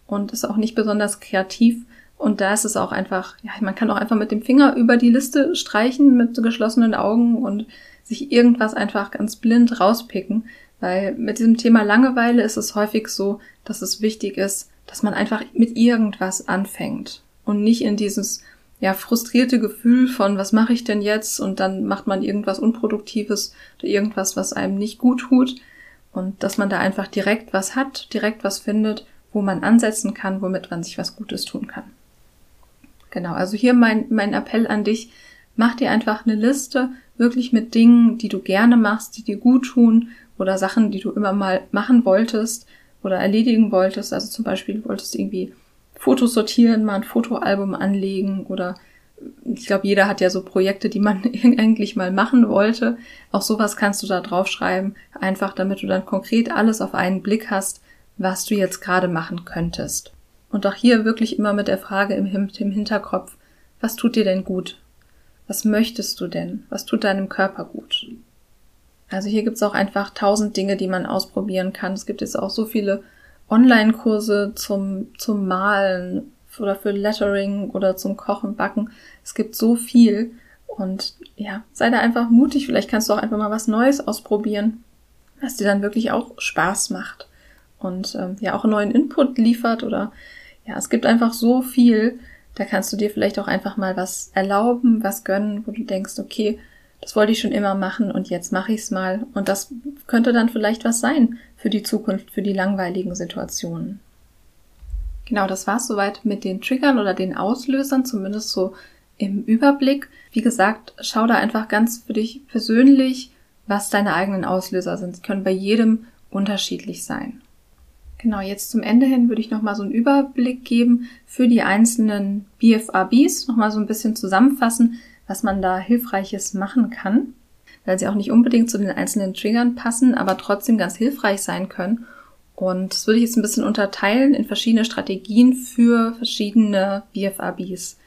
und ist auch nicht besonders kreativ. Und da ist es auch einfach, ja, man kann auch einfach mit dem Finger über die Liste streichen mit geschlossenen Augen und sich irgendwas einfach ganz blind rauspicken. Weil mit diesem Thema Langeweile ist es häufig so, dass es wichtig ist, dass man einfach mit irgendwas anfängt und nicht in dieses ja frustrierte Gefühl von was mache ich denn jetzt und dann macht man irgendwas unproduktives oder irgendwas, was einem nicht gut tut und dass man da einfach direkt was hat, direkt was findet, wo man ansetzen kann, womit man sich was Gutes tun kann. Genau, also hier mein mein Appell an dich, mach dir einfach eine Liste wirklich mit Dingen, die du gerne machst, die dir gut tun oder Sachen, die du immer mal machen wolltest oder erledigen wolltest, also zum Beispiel du wolltest irgendwie Fotos sortieren, mal ein Fotoalbum anlegen oder ich glaube, jeder hat ja so Projekte, die man eigentlich mal machen wollte. Auch sowas kannst du da draufschreiben, einfach damit du dann konkret alles auf einen Blick hast, was du jetzt gerade machen könntest. Und auch hier wirklich immer mit der Frage im, im Hinterkopf, was tut dir denn gut? Was möchtest du denn? Was tut deinem Körper gut? Also hier gibt's auch einfach tausend Dinge, die man ausprobieren kann. Es gibt jetzt auch so viele Online-Kurse zum, zum Malen oder für Lettering oder zum Kochen, Backen. Es gibt so viel. Und ja, sei da einfach mutig. Vielleicht kannst du auch einfach mal was Neues ausprobieren, was dir dann wirklich auch Spaß macht und ähm, ja auch einen neuen Input liefert oder ja, es gibt einfach so viel. Da kannst du dir vielleicht auch einfach mal was erlauben, was gönnen, wo du denkst, okay, das wollte ich schon immer machen und jetzt mache ich es mal. Und das könnte dann vielleicht was sein für die Zukunft, für die langweiligen Situationen. Genau, das war's soweit mit den Triggern oder den Auslösern, zumindest so im Überblick. Wie gesagt, schau da einfach ganz für dich persönlich, was deine eigenen Auslöser sind. Sie können bei jedem unterschiedlich sein. Genau, jetzt zum Ende hin würde ich nochmal so einen Überblick geben für die einzelnen BFRBs, nochmal so ein bisschen zusammenfassen, was man da Hilfreiches machen kann, weil sie auch nicht unbedingt zu den einzelnen Triggern passen, aber trotzdem ganz hilfreich sein können. Und das würde ich jetzt ein bisschen unterteilen in verschiedene Strategien für verschiedene BFABs.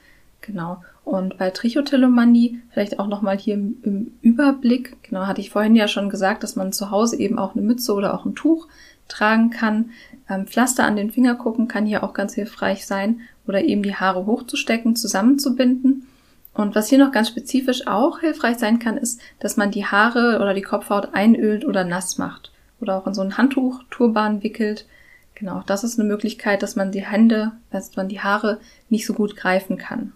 Genau. Und bei Trichotillomanie, vielleicht auch nochmal hier im, Überblick, genau, hatte ich vorhin ja schon gesagt, dass man zu Hause eben auch eine Mütze oder auch ein Tuch tragen kann. Ähm, Pflaster an den Fingerkuppen kann hier auch ganz hilfreich sein oder eben die Haare hochzustecken, zusammenzubinden. Und was hier noch ganz spezifisch auch hilfreich sein kann, ist, dass man die Haare oder die Kopfhaut einölt oder nass macht oder auch in so ein Handtuch, Turban wickelt. Genau, das ist eine Möglichkeit, dass man die Hände, dass man die Haare nicht so gut greifen kann.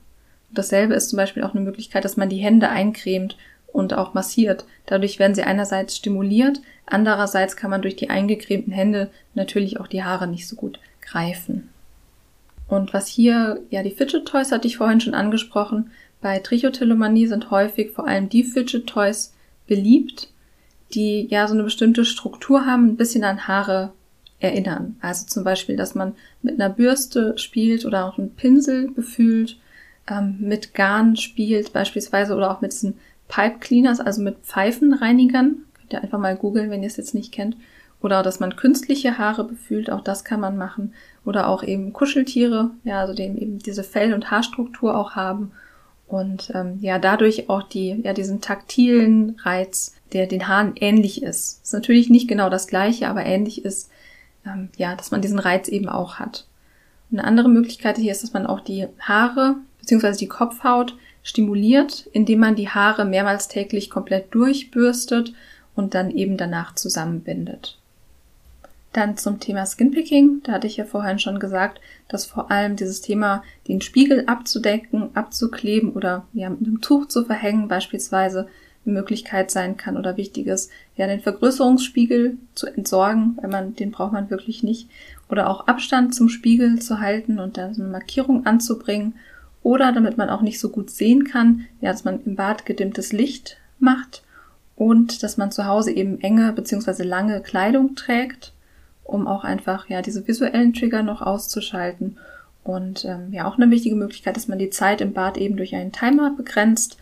Dasselbe ist zum Beispiel auch eine Möglichkeit, dass man die Hände eincremt und auch massiert. Dadurch werden sie einerseits stimuliert, andererseits kann man durch die eingecremten Hände natürlich auch die Haare nicht so gut greifen. Und was hier, ja, die Fidget Toys hatte ich vorhin schon angesprochen. Bei Trichotillomanie sind häufig vor allem die Fidget Toys beliebt, die ja so eine bestimmte Struktur haben, ein bisschen an Haare erinnern. Also zum Beispiel, dass man mit einer Bürste spielt oder auch einen Pinsel befühlt ähm, mit Garn spielt beispielsweise oder auch mit diesen Pipe Cleaners, also mit Pfeifenreinigern. Könnt ihr einfach mal googeln, wenn ihr es jetzt nicht kennt. Oder dass man künstliche Haare befühlt, auch das kann man machen. Oder auch eben Kuscheltiere, ja, also dem eben diese Fell- und Haarstruktur auch haben. Und ähm, ja, dadurch auch die, ja, diesen taktilen Reiz, der den Haaren ähnlich ist. Ist natürlich nicht genau das gleiche, aber ähnlich ist, ähm, ja, dass man diesen Reiz eben auch hat. Eine andere Möglichkeit hier ist, dass man auch die Haare bzw. die Kopfhaut stimuliert, indem man die Haare mehrmals täglich komplett durchbürstet und dann eben danach zusammenbindet. Dann zum Thema Skinpicking. Da hatte ich ja vorhin schon gesagt, dass vor allem dieses Thema, den Spiegel abzudecken, abzukleben oder ja, mit einem Tuch zu verhängen beispielsweise eine Möglichkeit sein kann oder wichtig ist, ja, den Vergrößerungsspiegel zu entsorgen, weil man, den braucht man wirklich nicht. Oder auch Abstand zum Spiegel zu halten und dann eine Markierung anzubringen oder damit man auch nicht so gut sehen kann, ja, dass man im Bad gedimmtes Licht macht und dass man zu Hause eben enge bzw. lange Kleidung trägt, um auch einfach ja diese visuellen Trigger noch auszuschalten. Und ähm, ja, auch eine wichtige Möglichkeit, dass man die Zeit im Bad eben durch einen Timer begrenzt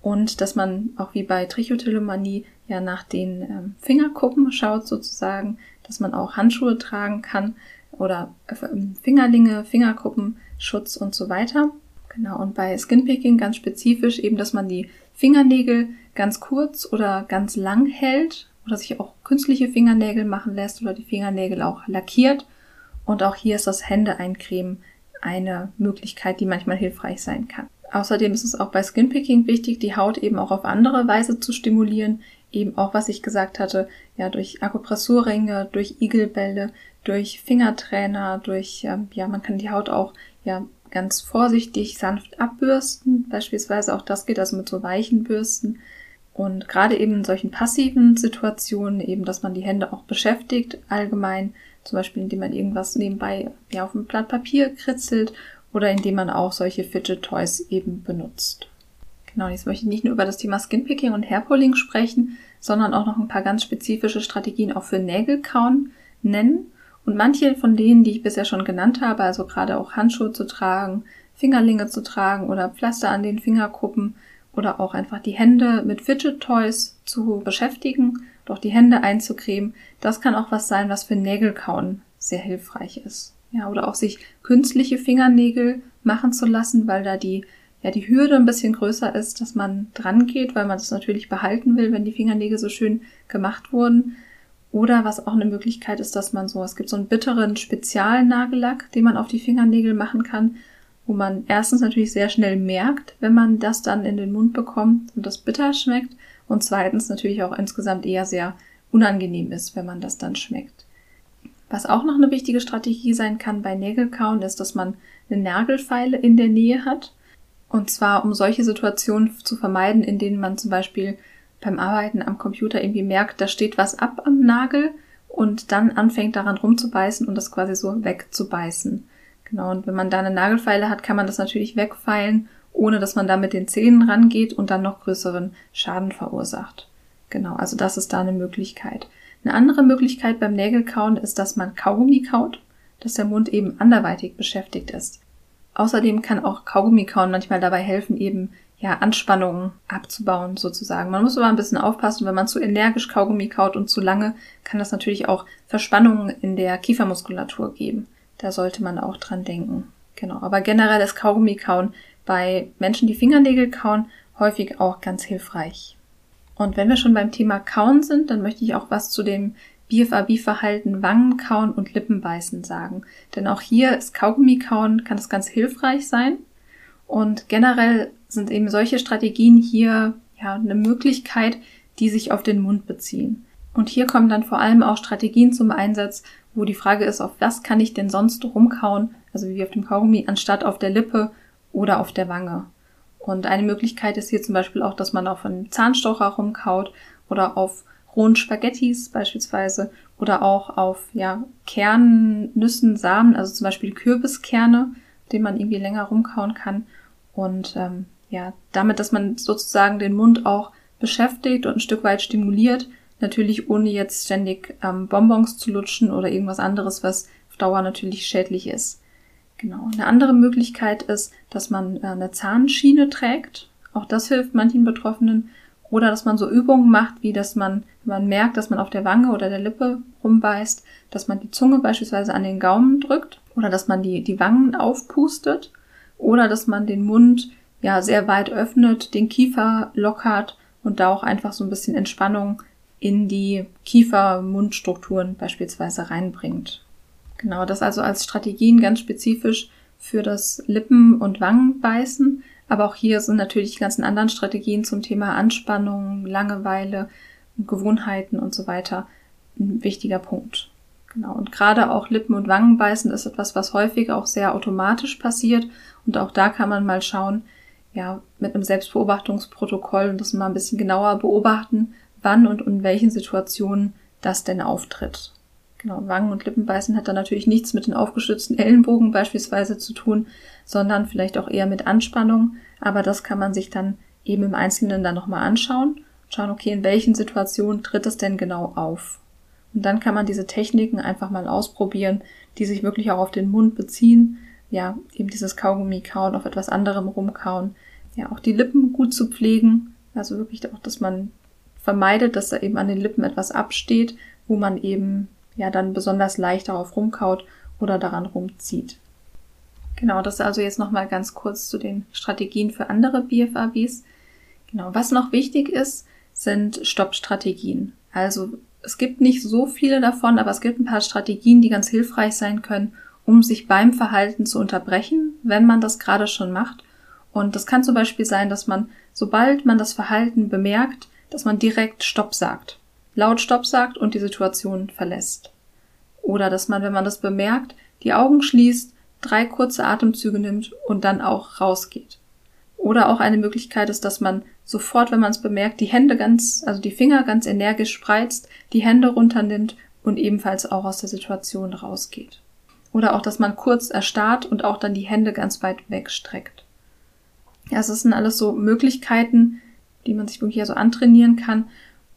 und dass man auch wie bei Trichotillomanie ja nach den ähm, Fingerkuppen schaut sozusagen, dass man auch Handschuhe tragen kann oder äh, Fingerlinge, Fingerkuppen, Schutz und so weiter. Genau, und bei Skinpicking ganz spezifisch eben, dass man die Fingernägel ganz kurz oder ganz lang hält oder sich auch künstliche Fingernägel machen lässt oder die Fingernägel auch lackiert. Und auch hier ist das Hände eincremen eine Möglichkeit, die manchmal hilfreich sein kann. Außerdem ist es auch bei Skinpicking wichtig, die Haut eben auch auf andere Weise zu stimulieren. Eben auch, was ich gesagt hatte, ja, durch Akupressurringe, durch Igelbälle, durch Fingertrainer, durch, ja, man kann die Haut auch, ja, ganz vorsichtig sanft abbürsten. Beispielsweise auch das geht also mit so weichen Bürsten. Und gerade eben in solchen passiven Situationen eben, dass man die Hände auch beschäftigt, allgemein, zum Beispiel indem man irgendwas nebenbei ja, auf ein Blatt Papier kritzelt oder indem man auch solche Fidget Toys eben benutzt. Genau, jetzt möchte ich nicht nur über das Thema Skinpicking und Hairpulling sprechen, sondern auch noch ein paar ganz spezifische Strategien auch für Nägelkauen nennen. Und manche von denen, die ich bisher schon genannt habe, also gerade auch Handschuhe zu tragen, Fingerlinge zu tragen oder Pflaster an den Fingerkuppen oder auch einfach die Hände mit Fidget Toys zu beschäftigen, doch die Hände einzucremen, das kann auch was sein, was für Nägelkauen sehr hilfreich ist. Ja, oder auch sich künstliche Fingernägel machen zu lassen, weil da die ja die Hürde ein bisschen größer ist, dass man dran geht, weil man das natürlich behalten will, wenn die Fingernägel so schön gemacht wurden. Oder was auch eine Möglichkeit ist, dass man so, es gibt so einen bitteren Spezialnagellack, den man auf die Fingernägel machen kann, wo man erstens natürlich sehr schnell merkt, wenn man das dann in den Mund bekommt und das bitter schmeckt und zweitens natürlich auch insgesamt eher sehr unangenehm ist, wenn man das dann schmeckt. Was auch noch eine wichtige Strategie sein kann bei Nägelkauen, ist, dass man eine Nagelfeile in der Nähe hat. Und zwar, um solche Situationen zu vermeiden, in denen man zum Beispiel beim Arbeiten am Computer irgendwie merkt, da steht was ab am Nagel und dann anfängt daran rumzubeißen und das quasi so wegzubeißen. Genau, und wenn man da eine Nagelfeile hat, kann man das natürlich wegfeilen, ohne dass man da mit den Zähnen rangeht und dann noch größeren Schaden verursacht. Genau, also das ist da eine Möglichkeit. Eine andere Möglichkeit beim Nägelkauen ist, dass man Kaugummi kaut, dass der Mund eben anderweitig beschäftigt ist. Außerdem kann auch Kaugummi kauen manchmal dabei helfen, eben ja, Anspannungen abzubauen sozusagen. Man muss aber ein bisschen aufpassen, wenn man zu energisch Kaugummi kaut und zu lange, kann das natürlich auch Verspannungen in der Kiefermuskulatur geben. Da sollte man auch dran denken. Genau. Aber generell ist Kaugummi kauen bei Menschen, die Fingernägel kauen, häufig auch ganz hilfreich. Und wenn wir schon beim Thema Kauen sind, dann möchte ich auch was zu dem BFAB-Verhalten Wangenkauen und Lippenbeißen sagen. Denn auch hier ist Kaugummikauen, kann es ganz hilfreich sein. Und generell sind eben solche Strategien hier ja eine Möglichkeit, die sich auf den Mund beziehen. Und hier kommen dann vor allem auch Strategien zum Einsatz, wo die Frage ist, auf was kann ich denn sonst rumkauen, also wie auf dem Kaugummi, anstatt auf der Lippe oder auf der Wange. Und eine Möglichkeit ist hier zum Beispiel auch, dass man auf einem Zahnstocher rumkaut oder auf rohen Spaghettis beispielsweise oder auch auf ja, Kernen, Nüssen, Samen, also zum Beispiel Kürbiskerne, den man irgendwie länger rumkauen kann. Und ähm, ja, damit, dass man sozusagen den Mund auch beschäftigt und ein Stück weit stimuliert, natürlich ohne jetzt ständig ähm, Bonbons zu lutschen oder irgendwas anderes, was auf Dauer natürlich schädlich ist. Genau. Eine andere Möglichkeit ist, dass man äh, eine Zahnschiene trägt. Auch das hilft manchen Betroffenen. Oder dass man so Übungen macht, wie dass man, wenn man merkt, dass man auf der Wange oder der Lippe rumbeißt, dass man die Zunge beispielsweise an den Gaumen drückt oder dass man die, die Wangen aufpustet oder dass man den Mund ja sehr weit öffnet, den Kiefer lockert und da auch einfach so ein bisschen Entspannung in die Kiefer-Mundstrukturen beispielsweise reinbringt. Genau, das also als Strategien ganz spezifisch für das Lippen- und Wangenbeißen. Aber auch hier sind natürlich die ganzen anderen Strategien zum Thema Anspannung, Langeweile, Gewohnheiten und so weiter ein wichtiger Punkt. Genau. Und gerade auch Lippen- und Wangenbeißen ist etwas, was häufig auch sehr automatisch passiert. Und auch da kann man mal schauen, ja, mit einem Selbstbeobachtungsprotokoll und das mal ein bisschen genauer beobachten, wann und in welchen Situationen das denn auftritt. Genau, Wangen- und Lippenbeißen hat dann natürlich nichts mit den aufgestützten Ellenbogen beispielsweise zu tun, sondern vielleicht auch eher mit Anspannung. Aber das kann man sich dann eben im Einzelnen dann nochmal anschauen. Schauen, okay, in welchen Situationen tritt es denn genau auf? Und dann kann man diese Techniken einfach mal ausprobieren, die sich wirklich auch auf den Mund beziehen. Ja, eben dieses Kaugummi kauen, auf etwas anderem rumkauen. Ja, auch die Lippen gut zu pflegen. Also wirklich auch, dass man vermeidet, dass da eben an den Lippen etwas absteht, wo man eben ja dann besonders leicht darauf rumkaut oder daran rumzieht. Genau, das also jetzt nochmal ganz kurz zu den Strategien für andere BFABs. Genau, was noch wichtig ist, sind Stoppstrategien. Also es gibt nicht so viele davon, aber es gibt ein paar Strategien, die ganz hilfreich sein können, um sich beim Verhalten zu unterbrechen, wenn man das gerade schon macht. Und das kann zum Beispiel sein, dass man, sobald man das Verhalten bemerkt, dass man direkt Stopp sagt laut Stopp sagt und die Situation verlässt. Oder dass man, wenn man das bemerkt, die Augen schließt, drei kurze Atemzüge nimmt und dann auch rausgeht. Oder auch eine Möglichkeit ist, dass man sofort, wenn man es bemerkt, die Hände ganz, also die Finger ganz energisch spreizt, die Hände runternimmt und ebenfalls auch aus der Situation rausgeht. Oder auch, dass man kurz erstarrt und auch dann die Hände ganz weit wegstreckt. Ja, es sind alles so Möglichkeiten, die man sich wirklich so antrainieren kann,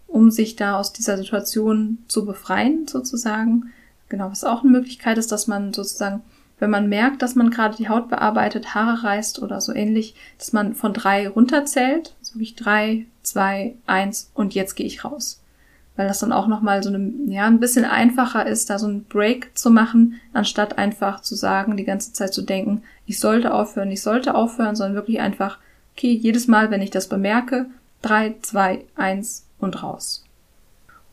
um sich da aus dieser Situation zu befreien, sozusagen. Genau, was auch eine Möglichkeit ist, dass man sozusagen, wenn man merkt, dass man gerade die Haut bearbeitet, Haare reißt oder so ähnlich, dass man von drei runterzählt, so wie drei, zwei, eins und jetzt gehe ich raus. Weil das dann auch nochmal so eine, ja, ein bisschen einfacher ist, da so einen Break zu machen, anstatt einfach zu sagen, die ganze Zeit zu denken, ich sollte aufhören, ich sollte aufhören, sondern wirklich einfach, okay, jedes Mal, wenn ich das bemerke, drei, zwei, eins und raus.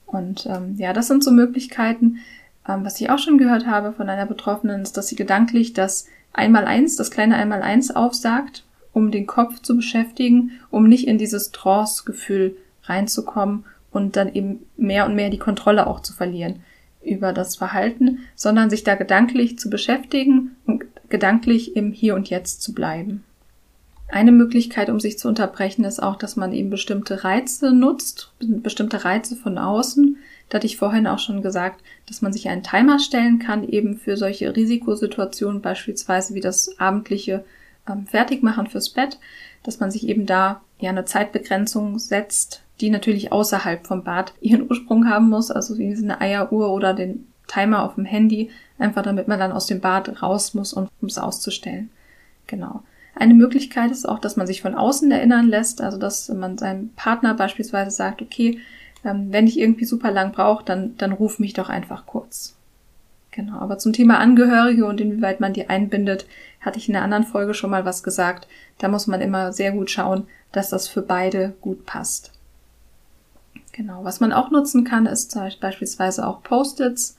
Und ähm, ja, das sind so Möglichkeiten. Ähm, was ich auch schon gehört habe von einer Betroffenen, ist, dass sie gedanklich das Einmaleins, das kleine Einmaleins aufsagt, um den Kopf zu beschäftigen, um nicht in dieses Trance-Gefühl reinzukommen und dann eben mehr und mehr die Kontrolle auch zu verlieren über das Verhalten, sondern sich da gedanklich zu beschäftigen und gedanklich im Hier und Jetzt zu bleiben. Eine Möglichkeit, um sich zu unterbrechen, ist auch, dass man eben bestimmte Reize nutzt, bestimmte Reize von außen. Da hatte ich vorhin auch schon gesagt, dass man sich einen Timer stellen kann, eben für solche Risikosituationen, beispielsweise wie das abendliche ähm, Fertigmachen fürs Bett, dass man sich eben da ja eine Zeitbegrenzung setzt, die natürlich außerhalb vom Bad ihren Ursprung haben muss, also wie eine Eieruhr oder den Timer auf dem Handy, einfach damit man dann aus dem Bad raus muss, um es auszustellen. Genau. Eine Möglichkeit ist auch, dass man sich von außen erinnern lässt, also dass man seinem Partner beispielsweise sagt, okay, ähm, wenn ich irgendwie super lang brauche, dann, dann ruf mich doch einfach kurz. Genau, aber zum Thema Angehörige und inwieweit man die einbindet, hatte ich in einer anderen Folge schon mal was gesagt. Da muss man immer sehr gut schauen, dass das für beide gut passt. Genau, was man auch nutzen kann, ist beispielsweise auch Post-its,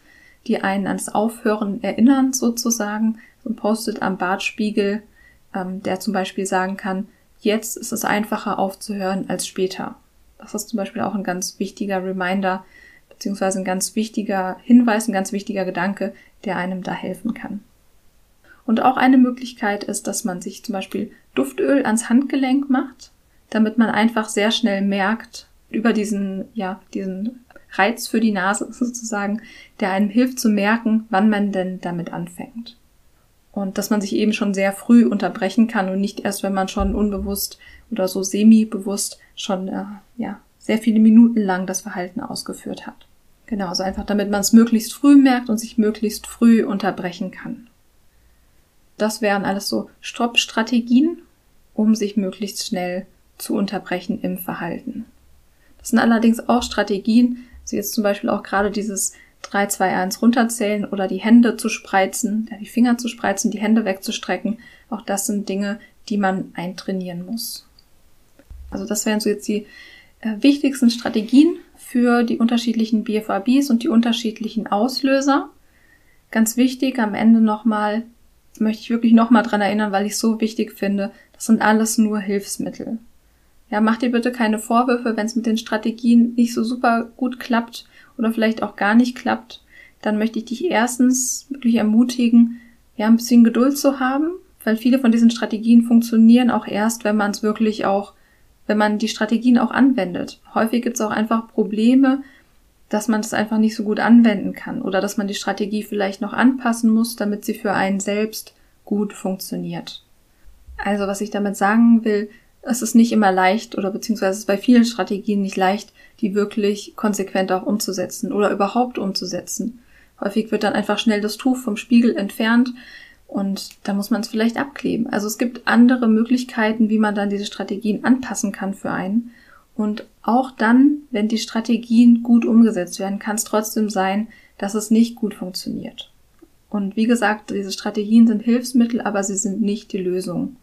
die einen ans Aufhören erinnern sozusagen. So ein Post-it am Bartspiegel, ähm, der zum Beispiel sagen kann, jetzt ist es einfacher aufzuhören als später. Das ist zum Beispiel auch ein ganz wichtiger Reminder, beziehungsweise ein ganz wichtiger Hinweis, ein ganz wichtiger Gedanke, der einem da helfen kann. Und auch eine Möglichkeit ist, dass man sich zum Beispiel Duftöl ans Handgelenk macht, damit man einfach sehr schnell merkt, über diesen, ja, diesen Reiz für die Nase sozusagen, der einem hilft zu merken, wann man denn damit anfängt. Und dass man sich eben schon sehr früh unterbrechen kann und nicht erst, wenn man schon unbewusst oder so semi-bewusst schon äh, ja, sehr viele Minuten lang das Verhalten ausgeführt hat. Genau, also einfach damit man es möglichst früh merkt und sich möglichst früh unterbrechen kann. Das wären alles so Stopp-Strategien, um sich möglichst schnell zu unterbrechen im Verhalten. Das sind allerdings auch Strategien, also jetzt zum Beispiel auch gerade dieses 3, 2, 1 runterzählen oder die Hände zu spreizen, die Finger zu spreizen, die Hände wegzustrecken. Auch das sind Dinge, die man eintrainieren muss. Also das wären so jetzt die äh, wichtigsten Strategien für die unterschiedlichen BFABs und die unterschiedlichen Auslöser. Ganz wichtig am Ende nochmal, möchte ich wirklich nochmal dran erinnern, weil ich es so wichtig finde, das sind alles nur Hilfsmittel. Ja, mach dir bitte keine Vorwürfe, wenn es mit den Strategien nicht so super gut klappt oder vielleicht auch gar nicht klappt. Dann möchte ich dich erstens wirklich ermutigen, ja, ein bisschen Geduld zu haben, weil viele von diesen Strategien funktionieren auch erst, wenn man es wirklich auch wenn man die Strategien auch anwendet. Häufig gibt es auch einfach Probleme, dass man das einfach nicht so gut anwenden kann oder dass man die Strategie vielleicht noch anpassen muss, damit sie für einen selbst gut funktioniert. Also was ich damit sagen will, es ist nicht immer leicht oder beziehungsweise es ist bei vielen Strategien nicht leicht, die wirklich konsequent auch umzusetzen oder überhaupt umzusetzen. Häufig wird dann einfach schnell das Tuch vom Spiegel entfernt, und da muss man es vielleicht abkleben. Also es gibt andere Möglichkeiten, wie man dann diese Strategien anpassen kann für einen. Und auch dann, wenn die Strategien gut umgesetzt werden, kann es trotzdem sein, dass es nicht gut funktioniert. Und wie gesagt, diese Strategien sind Hilfsmittel, aber sie sind nicht die Lösung.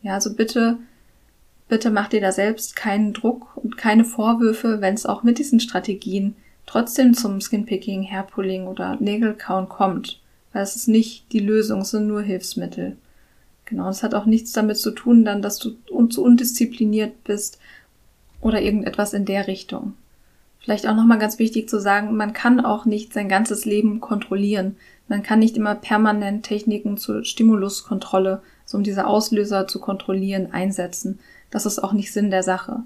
Ja, also bitte, bitte macht dir da selbst keinen Druck und keine Vorwürfe, wenn es auch mit diesen Strategien trotzdem zum Skinpicking, Hairpulling oder Nägelkauen kommt. Weil es ist nicht die Lösung, es sind nur Hilfsmittel. Genau, es hat auch nichts damit zu tun, dann, dass du zu undiszipliniert bist oder irgendetwas in der Richtung. Vielleicht auch nochmal ganz wichtig zu sagen, man kann auch nicht sein ganzes Leben kontrollieren. Man kann nicht immer permanent Techniken zur Stimuluskontrolle, so um diese Auslöser zu kontrollieren, einsetzen. Das ist auch nicht Sinn der Sache.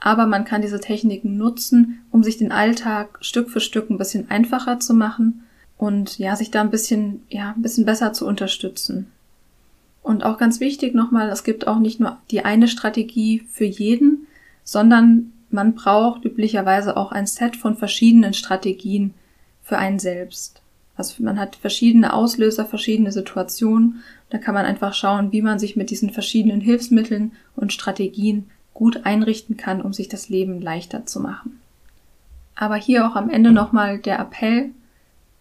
Aber man kann diese Techniken nutzen, um sich den Alltag Stück für Stück ein bisschen einfacher zu machen und ja, sich da ein bisschen, ja, ein bisschen besser zu unterstützen. Und auch ganz wichtig nochmal, es gibt auch nicht nur die eine Strategie für jeden, sondern man braucht üblicherweise auch ein Set von verschiedenen Strategien für einen selbst. Also man hat verschiedene Auslöser, verschiedene Situationen. Da kann man einfach schauen, wie man sich mit diesen verschiedenen Hilfsmitteln und Strategien gut einrichten kann, um sich das Leben leichter zu machen. Aber hier auch am Ende nochmal der Appell,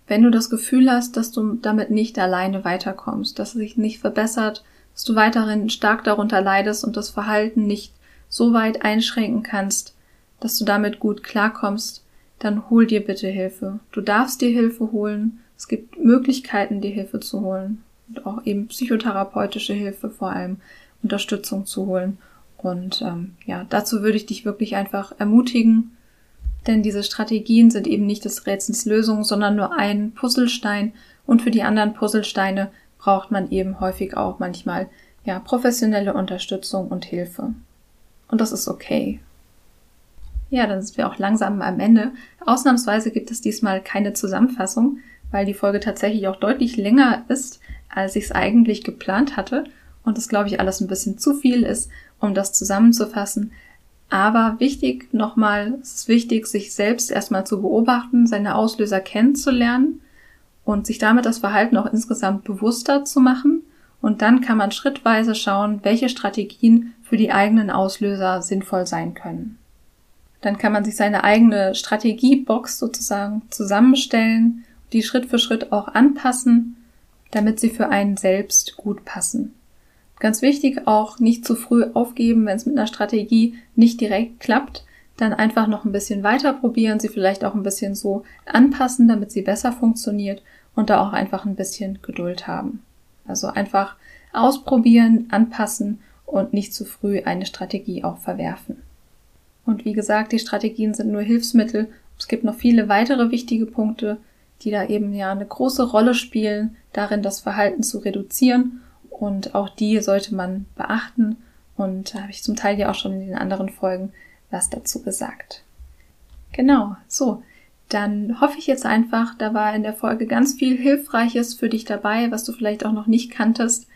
wenn du das Gefühl hast, dass du damit nicht alleine weiterkommst, dass es sich nicht verbessert, dass du weiterhin stark darunter leidest und das Verhalten nicht so weit einschränken kannst, dass du damit gut klarkommst, dann hol dir bitte Hilfe. Du darfst dir Hilfe holen. Es gibt Möglichkeiten, dir Hilfe zu holen. Und auch eben psychotherapeutische Hilfe vor allem, Unterstützung zu holen. Und ähm, ja, dazu würde ich dich wirklich einfach ermutigen, denn diese Strategien sind eben nicht des Rätsels Lösung, sondern nur ein Puzzlestein und für die anderen Puzzlesteine braucht man eben häufig auch manchmal ja professionelle Unterstützung und Hilfe. Und das ist okay. Ja, dann sind wir auch langsam am Ende. Ausnahmsweise gibt es diesmal keine Zusammenfassung, weil die Folge tatsächlich auch deutlich länger ist, als ich es eigentlich geplant hatte und das glaube ich alles ein bisschen zu viel ist, um das zusammenzufassen. Aber wichtig nochmal, es ist wichtig, sich selbst erstmal zu beobachten, seine Auslöser kennenzulernen und sich damit das Verhalten auch insgesamt bewusster zu machen. Und dann kann man schrittweise schauen, welche Strategien für die eigenen Auslöser sinnvoll sein können. Dann kann man sich seine eigene Strategiebox sozusagen zusammenstellen die Schritt für Schritt auch anpassen, damit sie für einen selbst gut passen. Ganz wichtig auch nicht zu früh aufgeben, wenn es mit einer Strategie nicht direkt klappt, dann einfach noch ein bisschen weiter probieren, sie vielleicht auch ein bisschen so anpassen, damit sie besser funktioniert und da auch einfach ein bisschen Geduld haben. Also einfach ausprobieren, anpassen und nicht zu früh eine Strategie auch verwerfen. Und wie gesagt, die Strategien sind nur Hilfsmittel. Es gibt noch viele weitere wichtige Punkte, die da eben ja eine große Rolle spielen, darin das Verhalten zu reduzieren. Und auch die sollte man beachten. Und da habe ich zum Teil ja auch schon in den anderen Folgen was dazu gesagt. Genau, so. Dann hoffe ich jetzt einfach, da war in der Folge ganz viel Hilfreiches für dich dabei, was du vielleicht auch noch nicht kanntest.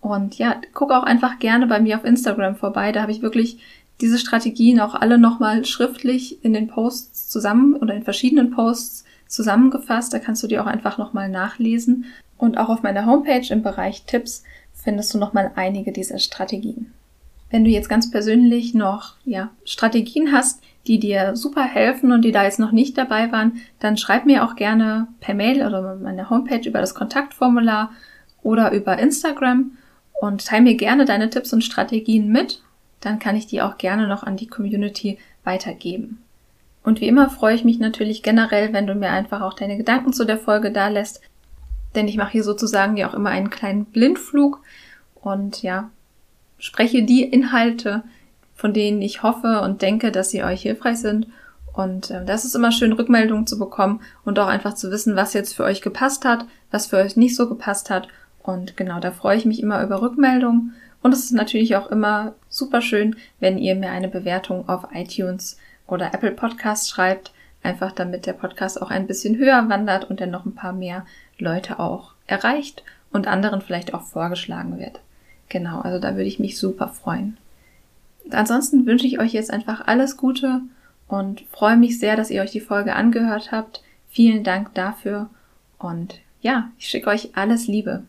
Und ja, guck auch einfach gerne bei mir auf Instagram vorbei. Da habe ich wirklich diese Strategien auch alle nochmal schriftlich in den Posts zusammen oder in verschiedenen Posts zusammengefasst. Da kannst du die auch einfach nochmal nachlesen. Und auch auf meiner Homepage im Bereich Tipps findest du nochmal einige dieser Strategien. Wenn du jetzt ganz persönlich noch ja, Strategien hast, die dir super helfen und die da jetzt noch nicht dabei waren, dann schreib mir auch gerne per Mail oder meine Homepage über das Kontaktformular oder über Instagram und teile mir gerne deine Tipps und Strategien mit. Dann kann ich die auch gerne noch an die Community weitergeben. Und wie immer freue ich mich natürlich generell, wenn du mir einfach auch deine Gedanken zu der Folge da lässt, denn ich mache hier sozusagen ja auch immer einen kleinen Blindflug und ja, spreche die Inhalte, von denen ich hoffe und denke, dass sie euch hilfreich sind. Und äh, das ist immer schön, Rückmeldungen zu bekommen und auch einfach zu wissen, was jetzt für euch gepasst hat, was für euch nicht so gepasst hat. Und genau, da freue ich mich immer über Rückmeldungen. Und es ist natürlich auch immer super schön, wenn ihr mir eine Bewertung auf iTunes oder Apple Podcasts schreibt, einfach damit der Podcast auch ein bisschen höher wandert und dann noch ein paar mehr Leute auch erreicht und anderen vielleicht auch vorgeschlagen wird. Genau, also da würde ich mich super freuen. Ansonsten wünsche ich euch jetzt einfach alles Gute und freue mich sehr, dass ihr euch die Folge angehört habt. Vielen Dank dafür und ja, ich schicke euch alles Liebe.